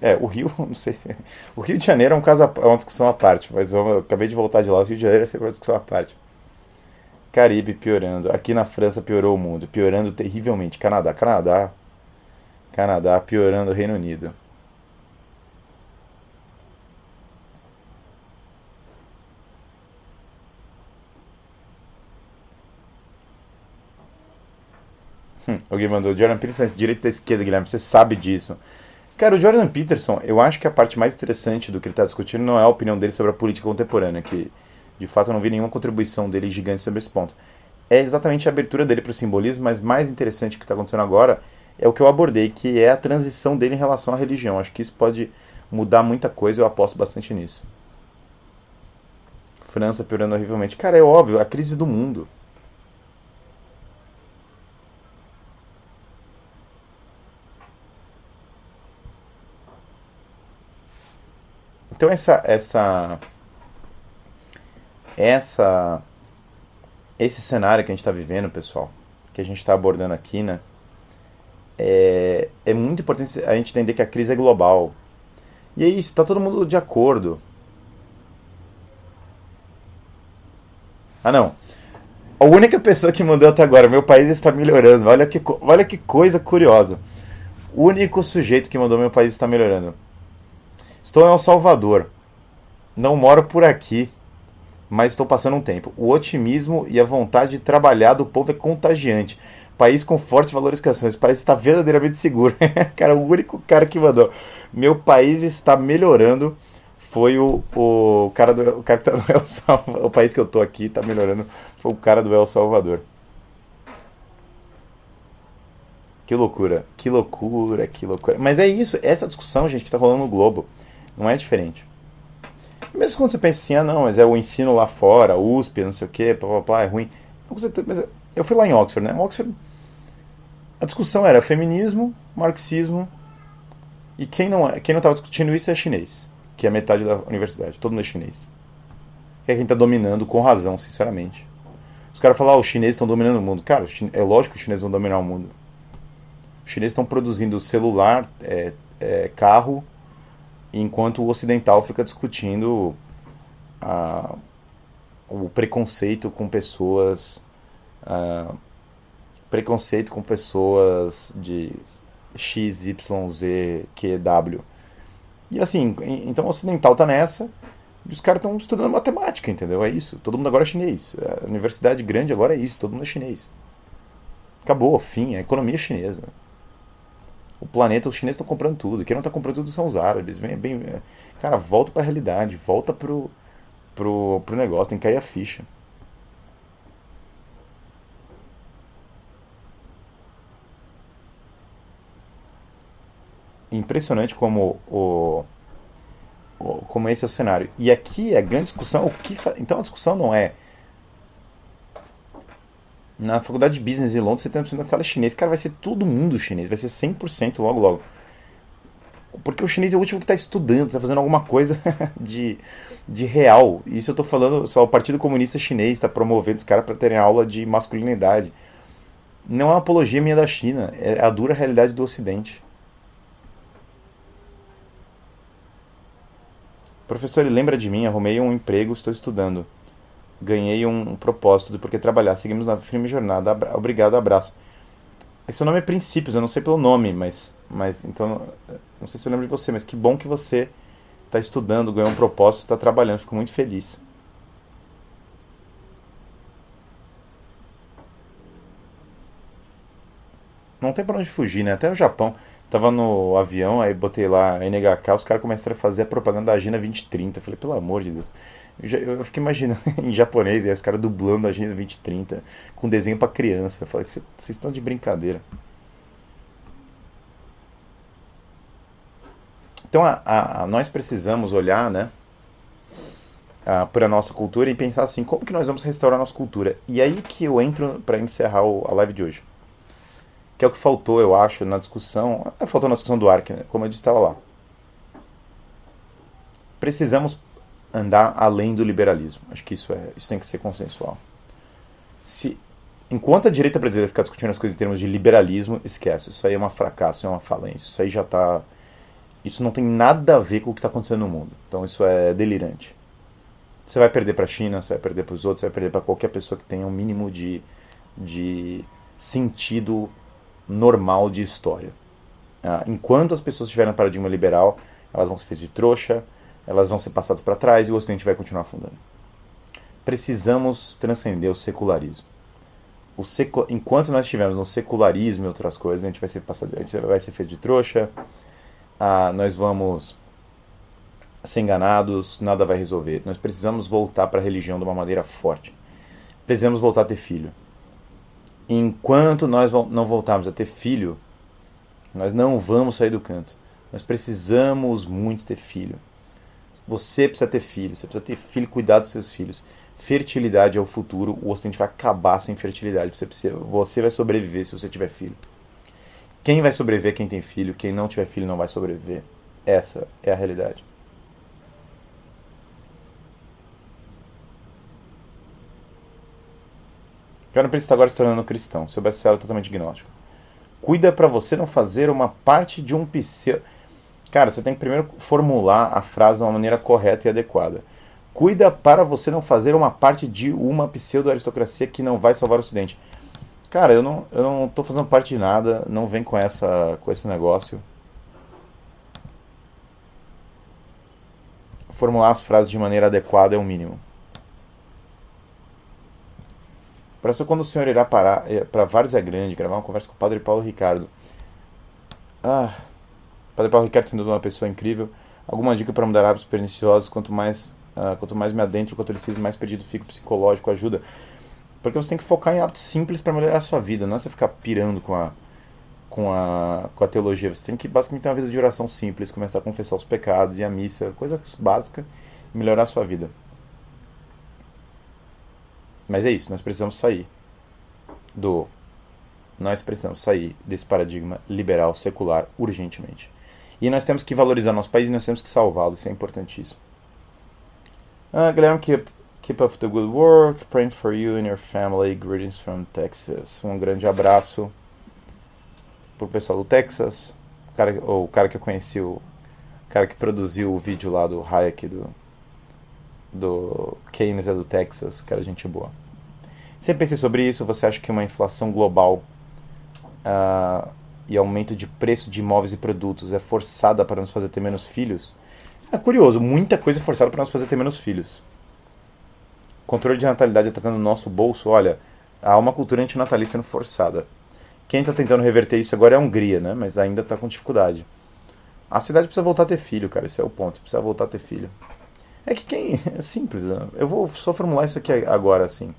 É, o Rio, não sei. O Rio de Janeiro é um caso, é uma discussão à parte, mas vamos, eu acabei de voltar de lá. O Rio de Janeiro é sempre uma discussão à parte. Caribe piorando. Aqui na França piorou o mundo, piorando terrivelmente. Canadá, Canadá, Canadá piorando o Reino Unido. Hum, alguém mandou, Jordan Peterson direita e esquerda, Guilherme, você sabe disso. Cara, o Jordan Peterson, eu acho que a parte mais interessante do que ele está discutindo não é a opinião dele sobre a política contemporânea, que de fato eu não vi nenhuma contribuição dele gigante sobre esse ponto. É exatamente a abertura dele para o simbolismo, mas mais interessante que está acontecendo agora é o que eu abordei, que é a transição dele em relação à religião. Acho que isso pode mudar muita coisa, eu aposto bastante nisso. França piorando horrivelmente. Cara, é óbvio, a crise do mundo. Então essa essa essa esse cenário que a gente está vivendo, pessoal, que a gente está abordando aqui, né? É, é muito importante a gente entender que a crise é global. E é isso, está todo mundo de acordo. Ah, não. A única pessoa que mandou até agora, meu país está melhorando. Olha que, olha que coisa curiosa. O único sujeito que mandou meu país está melhorando. Estou em El Salvador. Não moro por aqui, mas estou passando um tempo. O otimismo e a vontade de trabalhar do povo é contagiante. País com fortes valorizações. Parece estar verdadeiramente seguro. cara, o único cara que mandou. Meu país está melhorando. Foi o, o cara do o cara que tá no El Salvador. O país que eu tô aqui está melhorando. Foi o cara do El Salvador. Que loucura, que loucura, que loucura. Mas é isso, essa discussão, gente, que está rolando no Globo. Não é diferente. Mesmo quando você pensa assim, ah não, mas é o ensino lá fora, USP, não sei o que, papapá, é ruim. Mas eu fui lá em Oxford, né? Oxford a discussão era feminismo, marxismo, e quem não quem não estava discutindo isso é chinês, que é metade da universidade, todo mundo é chinês. É quem está dominando com razão, sinceramente. Os caras falam, ah, os chineses estão dominando o mundo. Cara, é lógico que os chineses vão dominar o mundo. Os chineses estão produzindo celular, é, é, carro, enquanto o ocidental fica discutindo o preconceito com pessoas. Preconceito com pessoas de X, Y, Z, Q, W. E assim, então o ocidental tá nessa, e os caras estão estudando matemática, entendeu? É isso. Todo mundo agora é chinês. A universidade grande agora é isso, todo mundo é chinês. Acabou, fim, a economia é chinesa. O planeta, os chineses estão comprando tudo. Quem não está comprando tudo são os árabes. Vem, bem, cara, volta para a realidade, volta pro, pro, pro negócio, tem que cair a ficha. Impressionante como o, o, como esse é o cenário. E aqui a grande discussão, o que fa... então a discussão não é na faculdade de business em Londres, 70% da sala é chinês. Cara, vai ser todo mundo chinês, vai ser 100% logo logo. Porque o chinês é o último que está estudando, está fazendo alguma coisa de, de real. Isso eu estou falando, só o Partido Comunista Chinês está promovendo os caras para terem aula de masculinidade. Não é uma apologia minha da China, é a dura realidade do Ocidente. Professor, lembra de mim, arrumei um emprego, estou estudando. Ganhei um, um propósito de porque trabalhar. Seguimos na firme jornada. Abra obrigado, abraço. Esse nome é Princípios, eu não sei pelo nome, mas, mas então, não sei se eu lembro de você, mas que bom que você está estudando, ganhou um propósito, está trabalhando, fico muito feliz. Não tem para onde fugir, né? Até o Japão. Tava no avião, aí botei lá NHK, os caras começaram a fazer a propaganda da Agenda 2030. Eu falei, pelo amor de Deus. Eu, fiquei imaginando em japonês, aí os caras dublando a Agenda 2030 com desenho para criança. Eu falei vocês estão de brincadeira. Então a, a, a nós precisamos olhar, né, para a nossa cultura e pensar assim, como que nós vamos restaurar a nossa cultura? E aí que eu entro para encerrar o, a live de hoje. Que é o que faltou, eu acho, na discussão. É, faltou na discussão do ARC, né? como eu disse, estava lá. Precisamos andar além do liberalismo. Acho que isso, é, isso tem que ser consensual. Se, enquanto a direita brasileira ficar discutindo as coisas em termos de liberalismo, esquece. Isso aí é um fracasso, é uma falência. Isso aí já está. Isso não tem nada a ver com o que está acontecendo no mundo. Então isso é delirante. Você vai perder para a China, você vai perder para os outros, você vai perder para qualquer pessoa que tenha um mínimo de, de sentido normal de história. Ah, enquanto as pessoas estiverem no paradigma liberal, elas vão se fazer de trouxa, elas vão ser passadas para trás e o Ocidente vai continuar afundando. Precisamos transcender o secularismo. O secu... Enquanto nós estivermos no secularismo e outras coisas, a gente vai ser passado, a gente vai ser feito de trouxa, ah, nós vamos ser enganados, nada vai resolver. Nós precisamos voltar para a religião de uma maneira forte. Precisamos voltar a ter filho. Enquanto nós não voltarmos a ter filho, nós não vamos sair do canto. Nós precisamos muito ter filho. Você precisa ter filho, você precisa ter filho, cuidar dos seus filhos. Fertilidade é o futuro, o Ocidente vai acabar sem fertilidade. Você, precisa, você vai sobreviver se você tiver filho. Quem vai sobreviver quem tem filho, quem não tiver filho não vai sobreviver. Essa é a realidade. Jordan está agora se tornando cristão. Seu best-seller é totalmente gnóstico. Cuida para você não fazer uma parte de um pseudo Cara, você tem que primeiro formular a frase de uma maneira correta e adequada. Cuida para você não fazer uma parte de uma pseudo-aristocracia que não vai salvar o Ocidente. Cara, eu não, eu não tô fazendo parte de nada, não vem com, essa, com esse negócio. Formular as frases de maneira adequada é o mínimo. Isso, quando o senhor irá parar é, para é Grande, gravar uma conversa com o padre Paulo Ricardo. Ah, Padre Paulo Ricardo, sendo uma pessoa incrível. Alguma dica para mudar hábitos perniciosos? Quanto mais, uh, quanto mais me adentro, quanto ele mais perdido fico psicológico, ajuda. Porque você tem que focar em hábitos simples para melhorar a sua vida, não é você ficar pirando com a, com a, com a teologia. Você tem que basicamente ter uma vida de oração simples, começar a confessar os pecados e a missa, coisa básica, e melhorar a sua vida. Mas é isso, nós precisamos sair do Nós precisamos sair desse paradigma liberal secular urgentemente. E nós temos que valorizar nosso país e nós temos que salvá-lo, isso é importantíssimo. Uh, Guilherme, keep, keep up the good work, praying for you and your family, greetings from Texas. Um grande abraço pro pessoal do Texas, o cara, o cara que eu conheci, o cara que produziu o vídeo lá do Hayek, do, do Keynes é do Texas, cara, gente boa. Sempre pensei sobre isso, você acha que uma inflação global uh, e aumento de preço de imóveis e produtos é forçada para nos fazer ter menos filhos? É curioso, muita coisa é forçada para nos fazer ter menos filhos. Controle de natalidade atacando o nosso bolso, olha, há uma cultura antinatalista sendo forçada. Quem está tentando reverter isso agora é a Hungria, né? Mas ainda está com dificuldade. A cidade precisa voltar a ter filho, cara. Esse é o ponto. Precisa voltar a ter filho. É que quem. É simples, né? Eu vou só formular isso aqui agora, assim.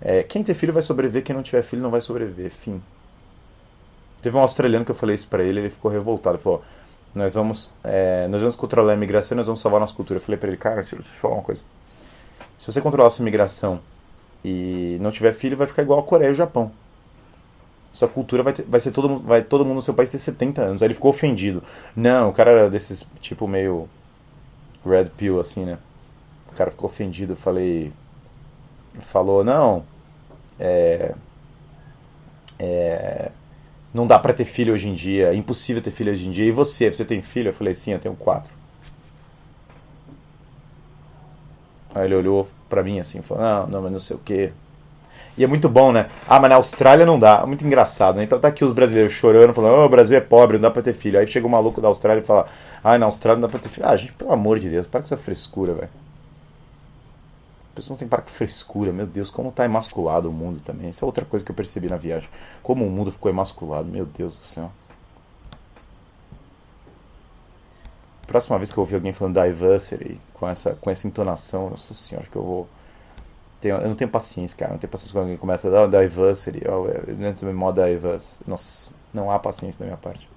É, quem ter filho vai sobreviver, quem não tiver filho não vai sobreviver. Fim. Teve um australiano que eu falei isso pra ele, ele ficou revoltado. Ele falou: Nós vamos, é, nós vamos controlar a imigração nós vamos salvar a nossa cultura. Eu falei pra ele: Cara, deixa eu te falar uma coisa. Se você controlar a sua imigração e não tiver filho, vai ficar igual a Coreia e o Japão. Sua cultura vai, ter, vai ser todo, vai todo mundo no seu país ter 70 anos. Aí ele ficou ofendido. Não, o cara era desses, tipo, meio red pill, assim, né? O cara ficou ofendido. Eu falei, falou, não, é, é, não dá para ter filho hoje em dia, é impossível ter filho hoje em dia. E você, você tem filho? Eu falei, sim, eu tenho quatro. Aí ele olhou pra mim assim, falou, não, não, mas não sei o que. E é muito bom, né? Ah, mas na Austrália não dá. É muito engraçado, né? Então tá aqui os brasileiros chorando, falando, oh, o Brasil é pobre, não dá pra ter filho. Aí chega um maluco da Austrália e fala, ah, na Austrália não dá pra ter filho. Ah, gente, pelo amor de Deus, para com essa frescura, velho pessoas têm para com frescura, meu Deus, como tá emasculado o mundo também. Isso é outra coisa que eu percebi na viagem. Como o mundo ficou emasculado, meu Deus do céu. Próxima vez que eu ouvir alguém falando diversity com essa, com essa entonação, nossa senhora, que eu vou. Tenho, eu não tenho paciência, cara. Não tenho paciência quando alguém começa a dar oh, diversity, oh, dentro do modo diverse. Nossa, não há paciência da minha parte.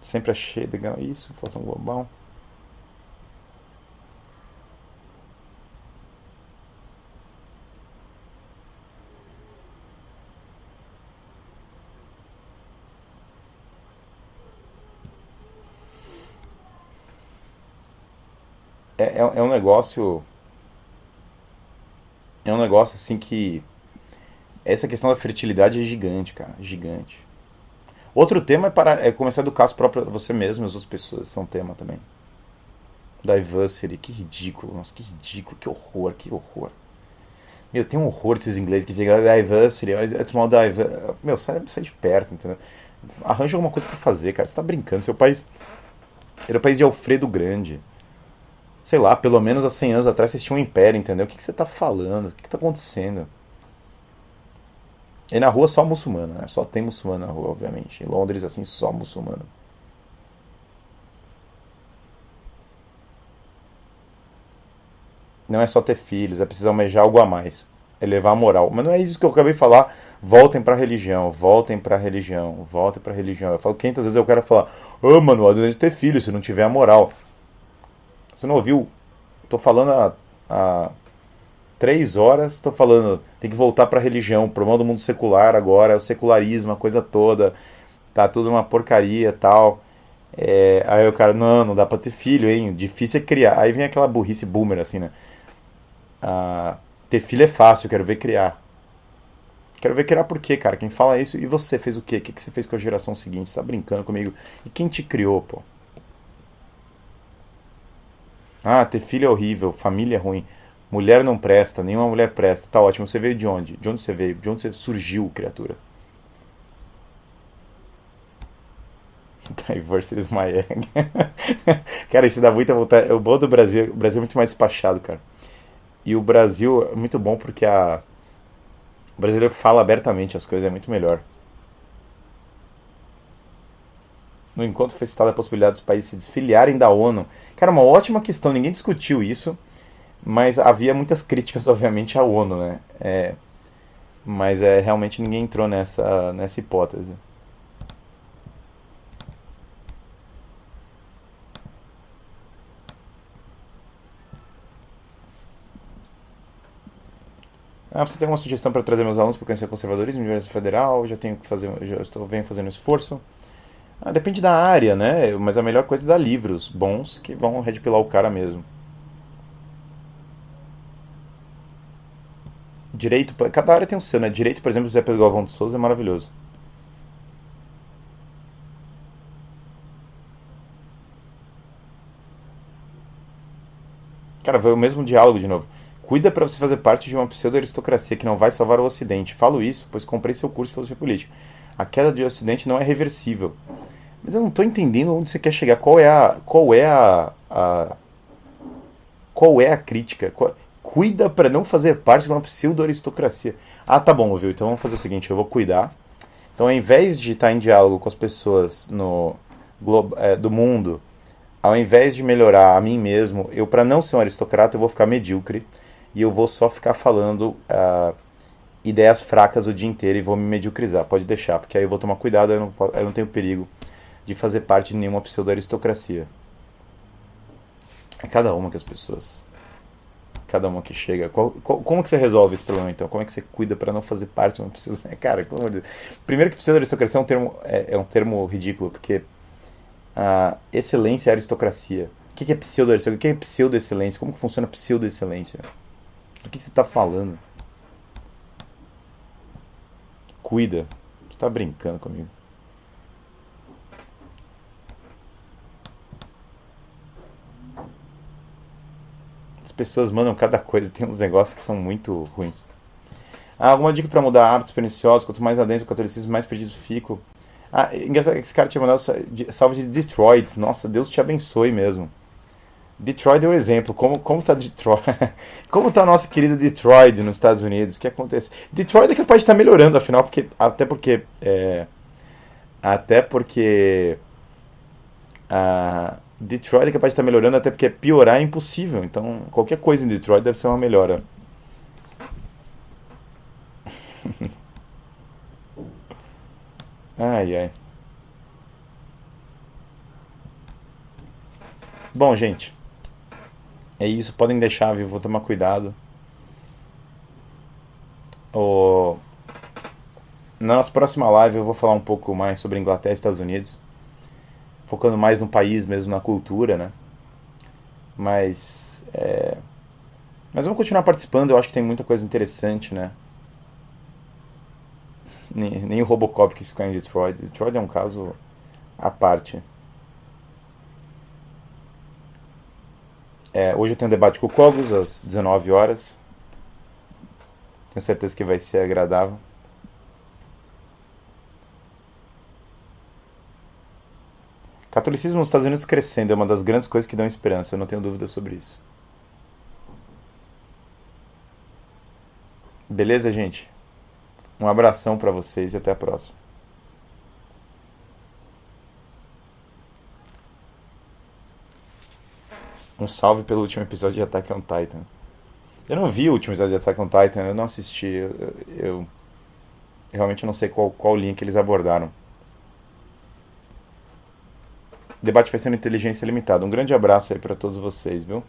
Sempre achei legal isso, inflação global. É, é, é um negócio. É um negócio assim que. Essa questão da fertilidade é gigante, cara. Gigante. Outro tema é, para, é começar a educar as próprias, você mesmo e as outras pessoas. Esse é um tema também. Diversity. Que ridículo. Nossa, que ridículo. Que horror. Que horror. Meu, tem um horror desses ingleses que ficam diversity. It's more diversity. Meu, sai, sai de perto, entendeu? Arranja alguma coisa para fazer, cara. Você tá brincando. Seu país. Era o país de Alfredo Grande sei lá, pelo menos há 100 anos atrás vocês tinham um império, entendeu? O que, que você está falando? O que, está acontecendo? E na rua só muçulmano, né? Só tem muçulmano na rua, obviamente. Em Londres, assim, só muçulmano. Não é só ter filhos, é preciso almejar algo a mais. Elevar a moral. Mas não é isso que eu acabei de falar. Voltem para a religião, voltem para a religião, voltem para a religião. Eu falo 500 vezes eu quero falar, ô oh, mano, de ter filho se não tiver a moral. Você não ouviu? Estou falando há, há três horas, estou falando, tem que voltar para a religião, para o mundo secular agora, o secularismo, a coisa toda, tá tudo uma porcaria tal. É, aí o cara, não, não dá para ter filho, hein? Difícil é criar. Aí vem aquela burrice boomer, assim, né? Ah, ter filho é fácil, quero ver criar. Quero ver criar por quê, cara? Quem fala isso, e você fez o quê? O que você fez com a geração seguinte? Você tá brincando comigo? E quem te criou, pô? Ah, ter filho é horrível, família é ruim, mulher não presta, nenhuma mulher presta. Tá ótimo, você veio de onde? De onde você veio? De onde você surgiu, criatura? Diversity is my egg. cara, isso dá muita vontade. O bom do Brasil, o Brasil é muito mais despachado, cara. E o Brasil é muito bom porque a... o brasileiro fala abertamente as coisas, é muito melhor. No encontro foi citada a possibilidade dos países se desfiliarem da ONU. Cara, uma ótima questão, ninguém discutiu isso, mas havia muitas críticas, obviamente, à ONU, né? É, mas é, realmente ninguém entrou nessa, nessa hipótese. Ah, você tem alguma sugestão para trazer meus alunos para conhecer o conservadorismo, Universidade Federal? Já tenho que fazer, já estou venho fazendo esforço. Ah, depende da área, né? Mas a melhor coisa é dar livros bons que vão redpilar o cara mesmo. Direito, cada área tem um seu, né? Direito, por exemplo, o Zé Pedro Galvão de Souza é maravilhoso. Cara, foi o mesmo diálogo de novo. Cuida para você fazer parte de uma pseudo-aristocracia que não vai salvar o Ocidente. Falo isso, pois comprei seu curso de filosofia política. A queda do Ocidente não é reversível. Mas eu não estou entendendo onde você quer chegar. Qual é a. Qual é a. a qual é a crítica? Qual, cuida para não fazer parte de uma pseudo-aristocracia. Ah, tá bom, viu? Então vamos fazer o seguinte: eu vou cuidar. Então, ao invés de estar em diálogo com as pessoas no, é, do mundo, ao invés de melhorar a mim mesmo, eu, para não ser um aristocrata, eu vou ficar medíocre e eu vou só ficar falando uh, ideias fracas o dia inteiro e vou me mediocrizar. Pode deixar, porque aí eu vou tomar cuidado, eu não, eu não tenho perigo de fazer parte de nenhuma pseudo-aristocracia. É cada uma que as pessoas. Cada uma que chega. Qual, qual, como que você resolve esse problema então? Como é que você cuida para não fazer parte de uma pseudo. Cara, como... primeiro que pseudo-aristocracia é um termo, é, é, um termo ridículo, porque a excelência é aristocracia. O que é pseudo-aristocracia? O que é pseudo-excelência? Como que funciona pseudo-excelência? Do que você está falando? Cuida. Você tá brincando comigo. Pessoas mandam cada coisa, tem uns negócios que são muito ruins. Ah, alguma dica para mudar hábitos perniciosos? Quanto mais adentro o catolicismo, mais perdido fico. Ah, engraçado que esse cara tinha mandado salve de Detroit. Nossa, Deus te abençoe mesmo. Detroit é um exemplo. Como, como tá Detroit? como tá a nossa querida Detroit nos Estados Unidos? O que acontece? Detroit é capaz de estar tá melhorando, afinal, porque, até porque. É, até porque. Ah, Detroit é capaz de estar melhorando, até porque piorar é impossível. Então, qualquer coisa em Detroit deve ser uma melhora. ai, ai. Bom, gente. É isso. Podem deixar, viu? Vou tomar cuidado. O... Na nossa próxima live eu vou falar um pouco mais sobre Inglaterra e Estados Unidos focando mais no país mesmo, na cultura, né? Mas, é... mas vamos continuar participando, eu acho que tem muita coisa interessante, né? Nem, nem o Robocop quis ficar em Detroit. Detroit é um caso à parte. É, hoje eu tenho um debate com o Cogos às 19 horas. Tenho certeza que vai ser agradável. Catolicismo nos Estados Unidos crescendo é uma das grandes coisas que dão esperança, eu não tenho dúvida sobre isso. Beleza, gente? Um abração para vocês e até a próxima. Um salve pelo último episódio de Attack on Titan. Eu não vi o último episódio de Attack on Titan, eu não assisti. Eu, eu, eu realmente não sei qual, qual que eles abordaram. Debate sendo inteligência limitada. Um grande abraço aí para todos vocês, viu?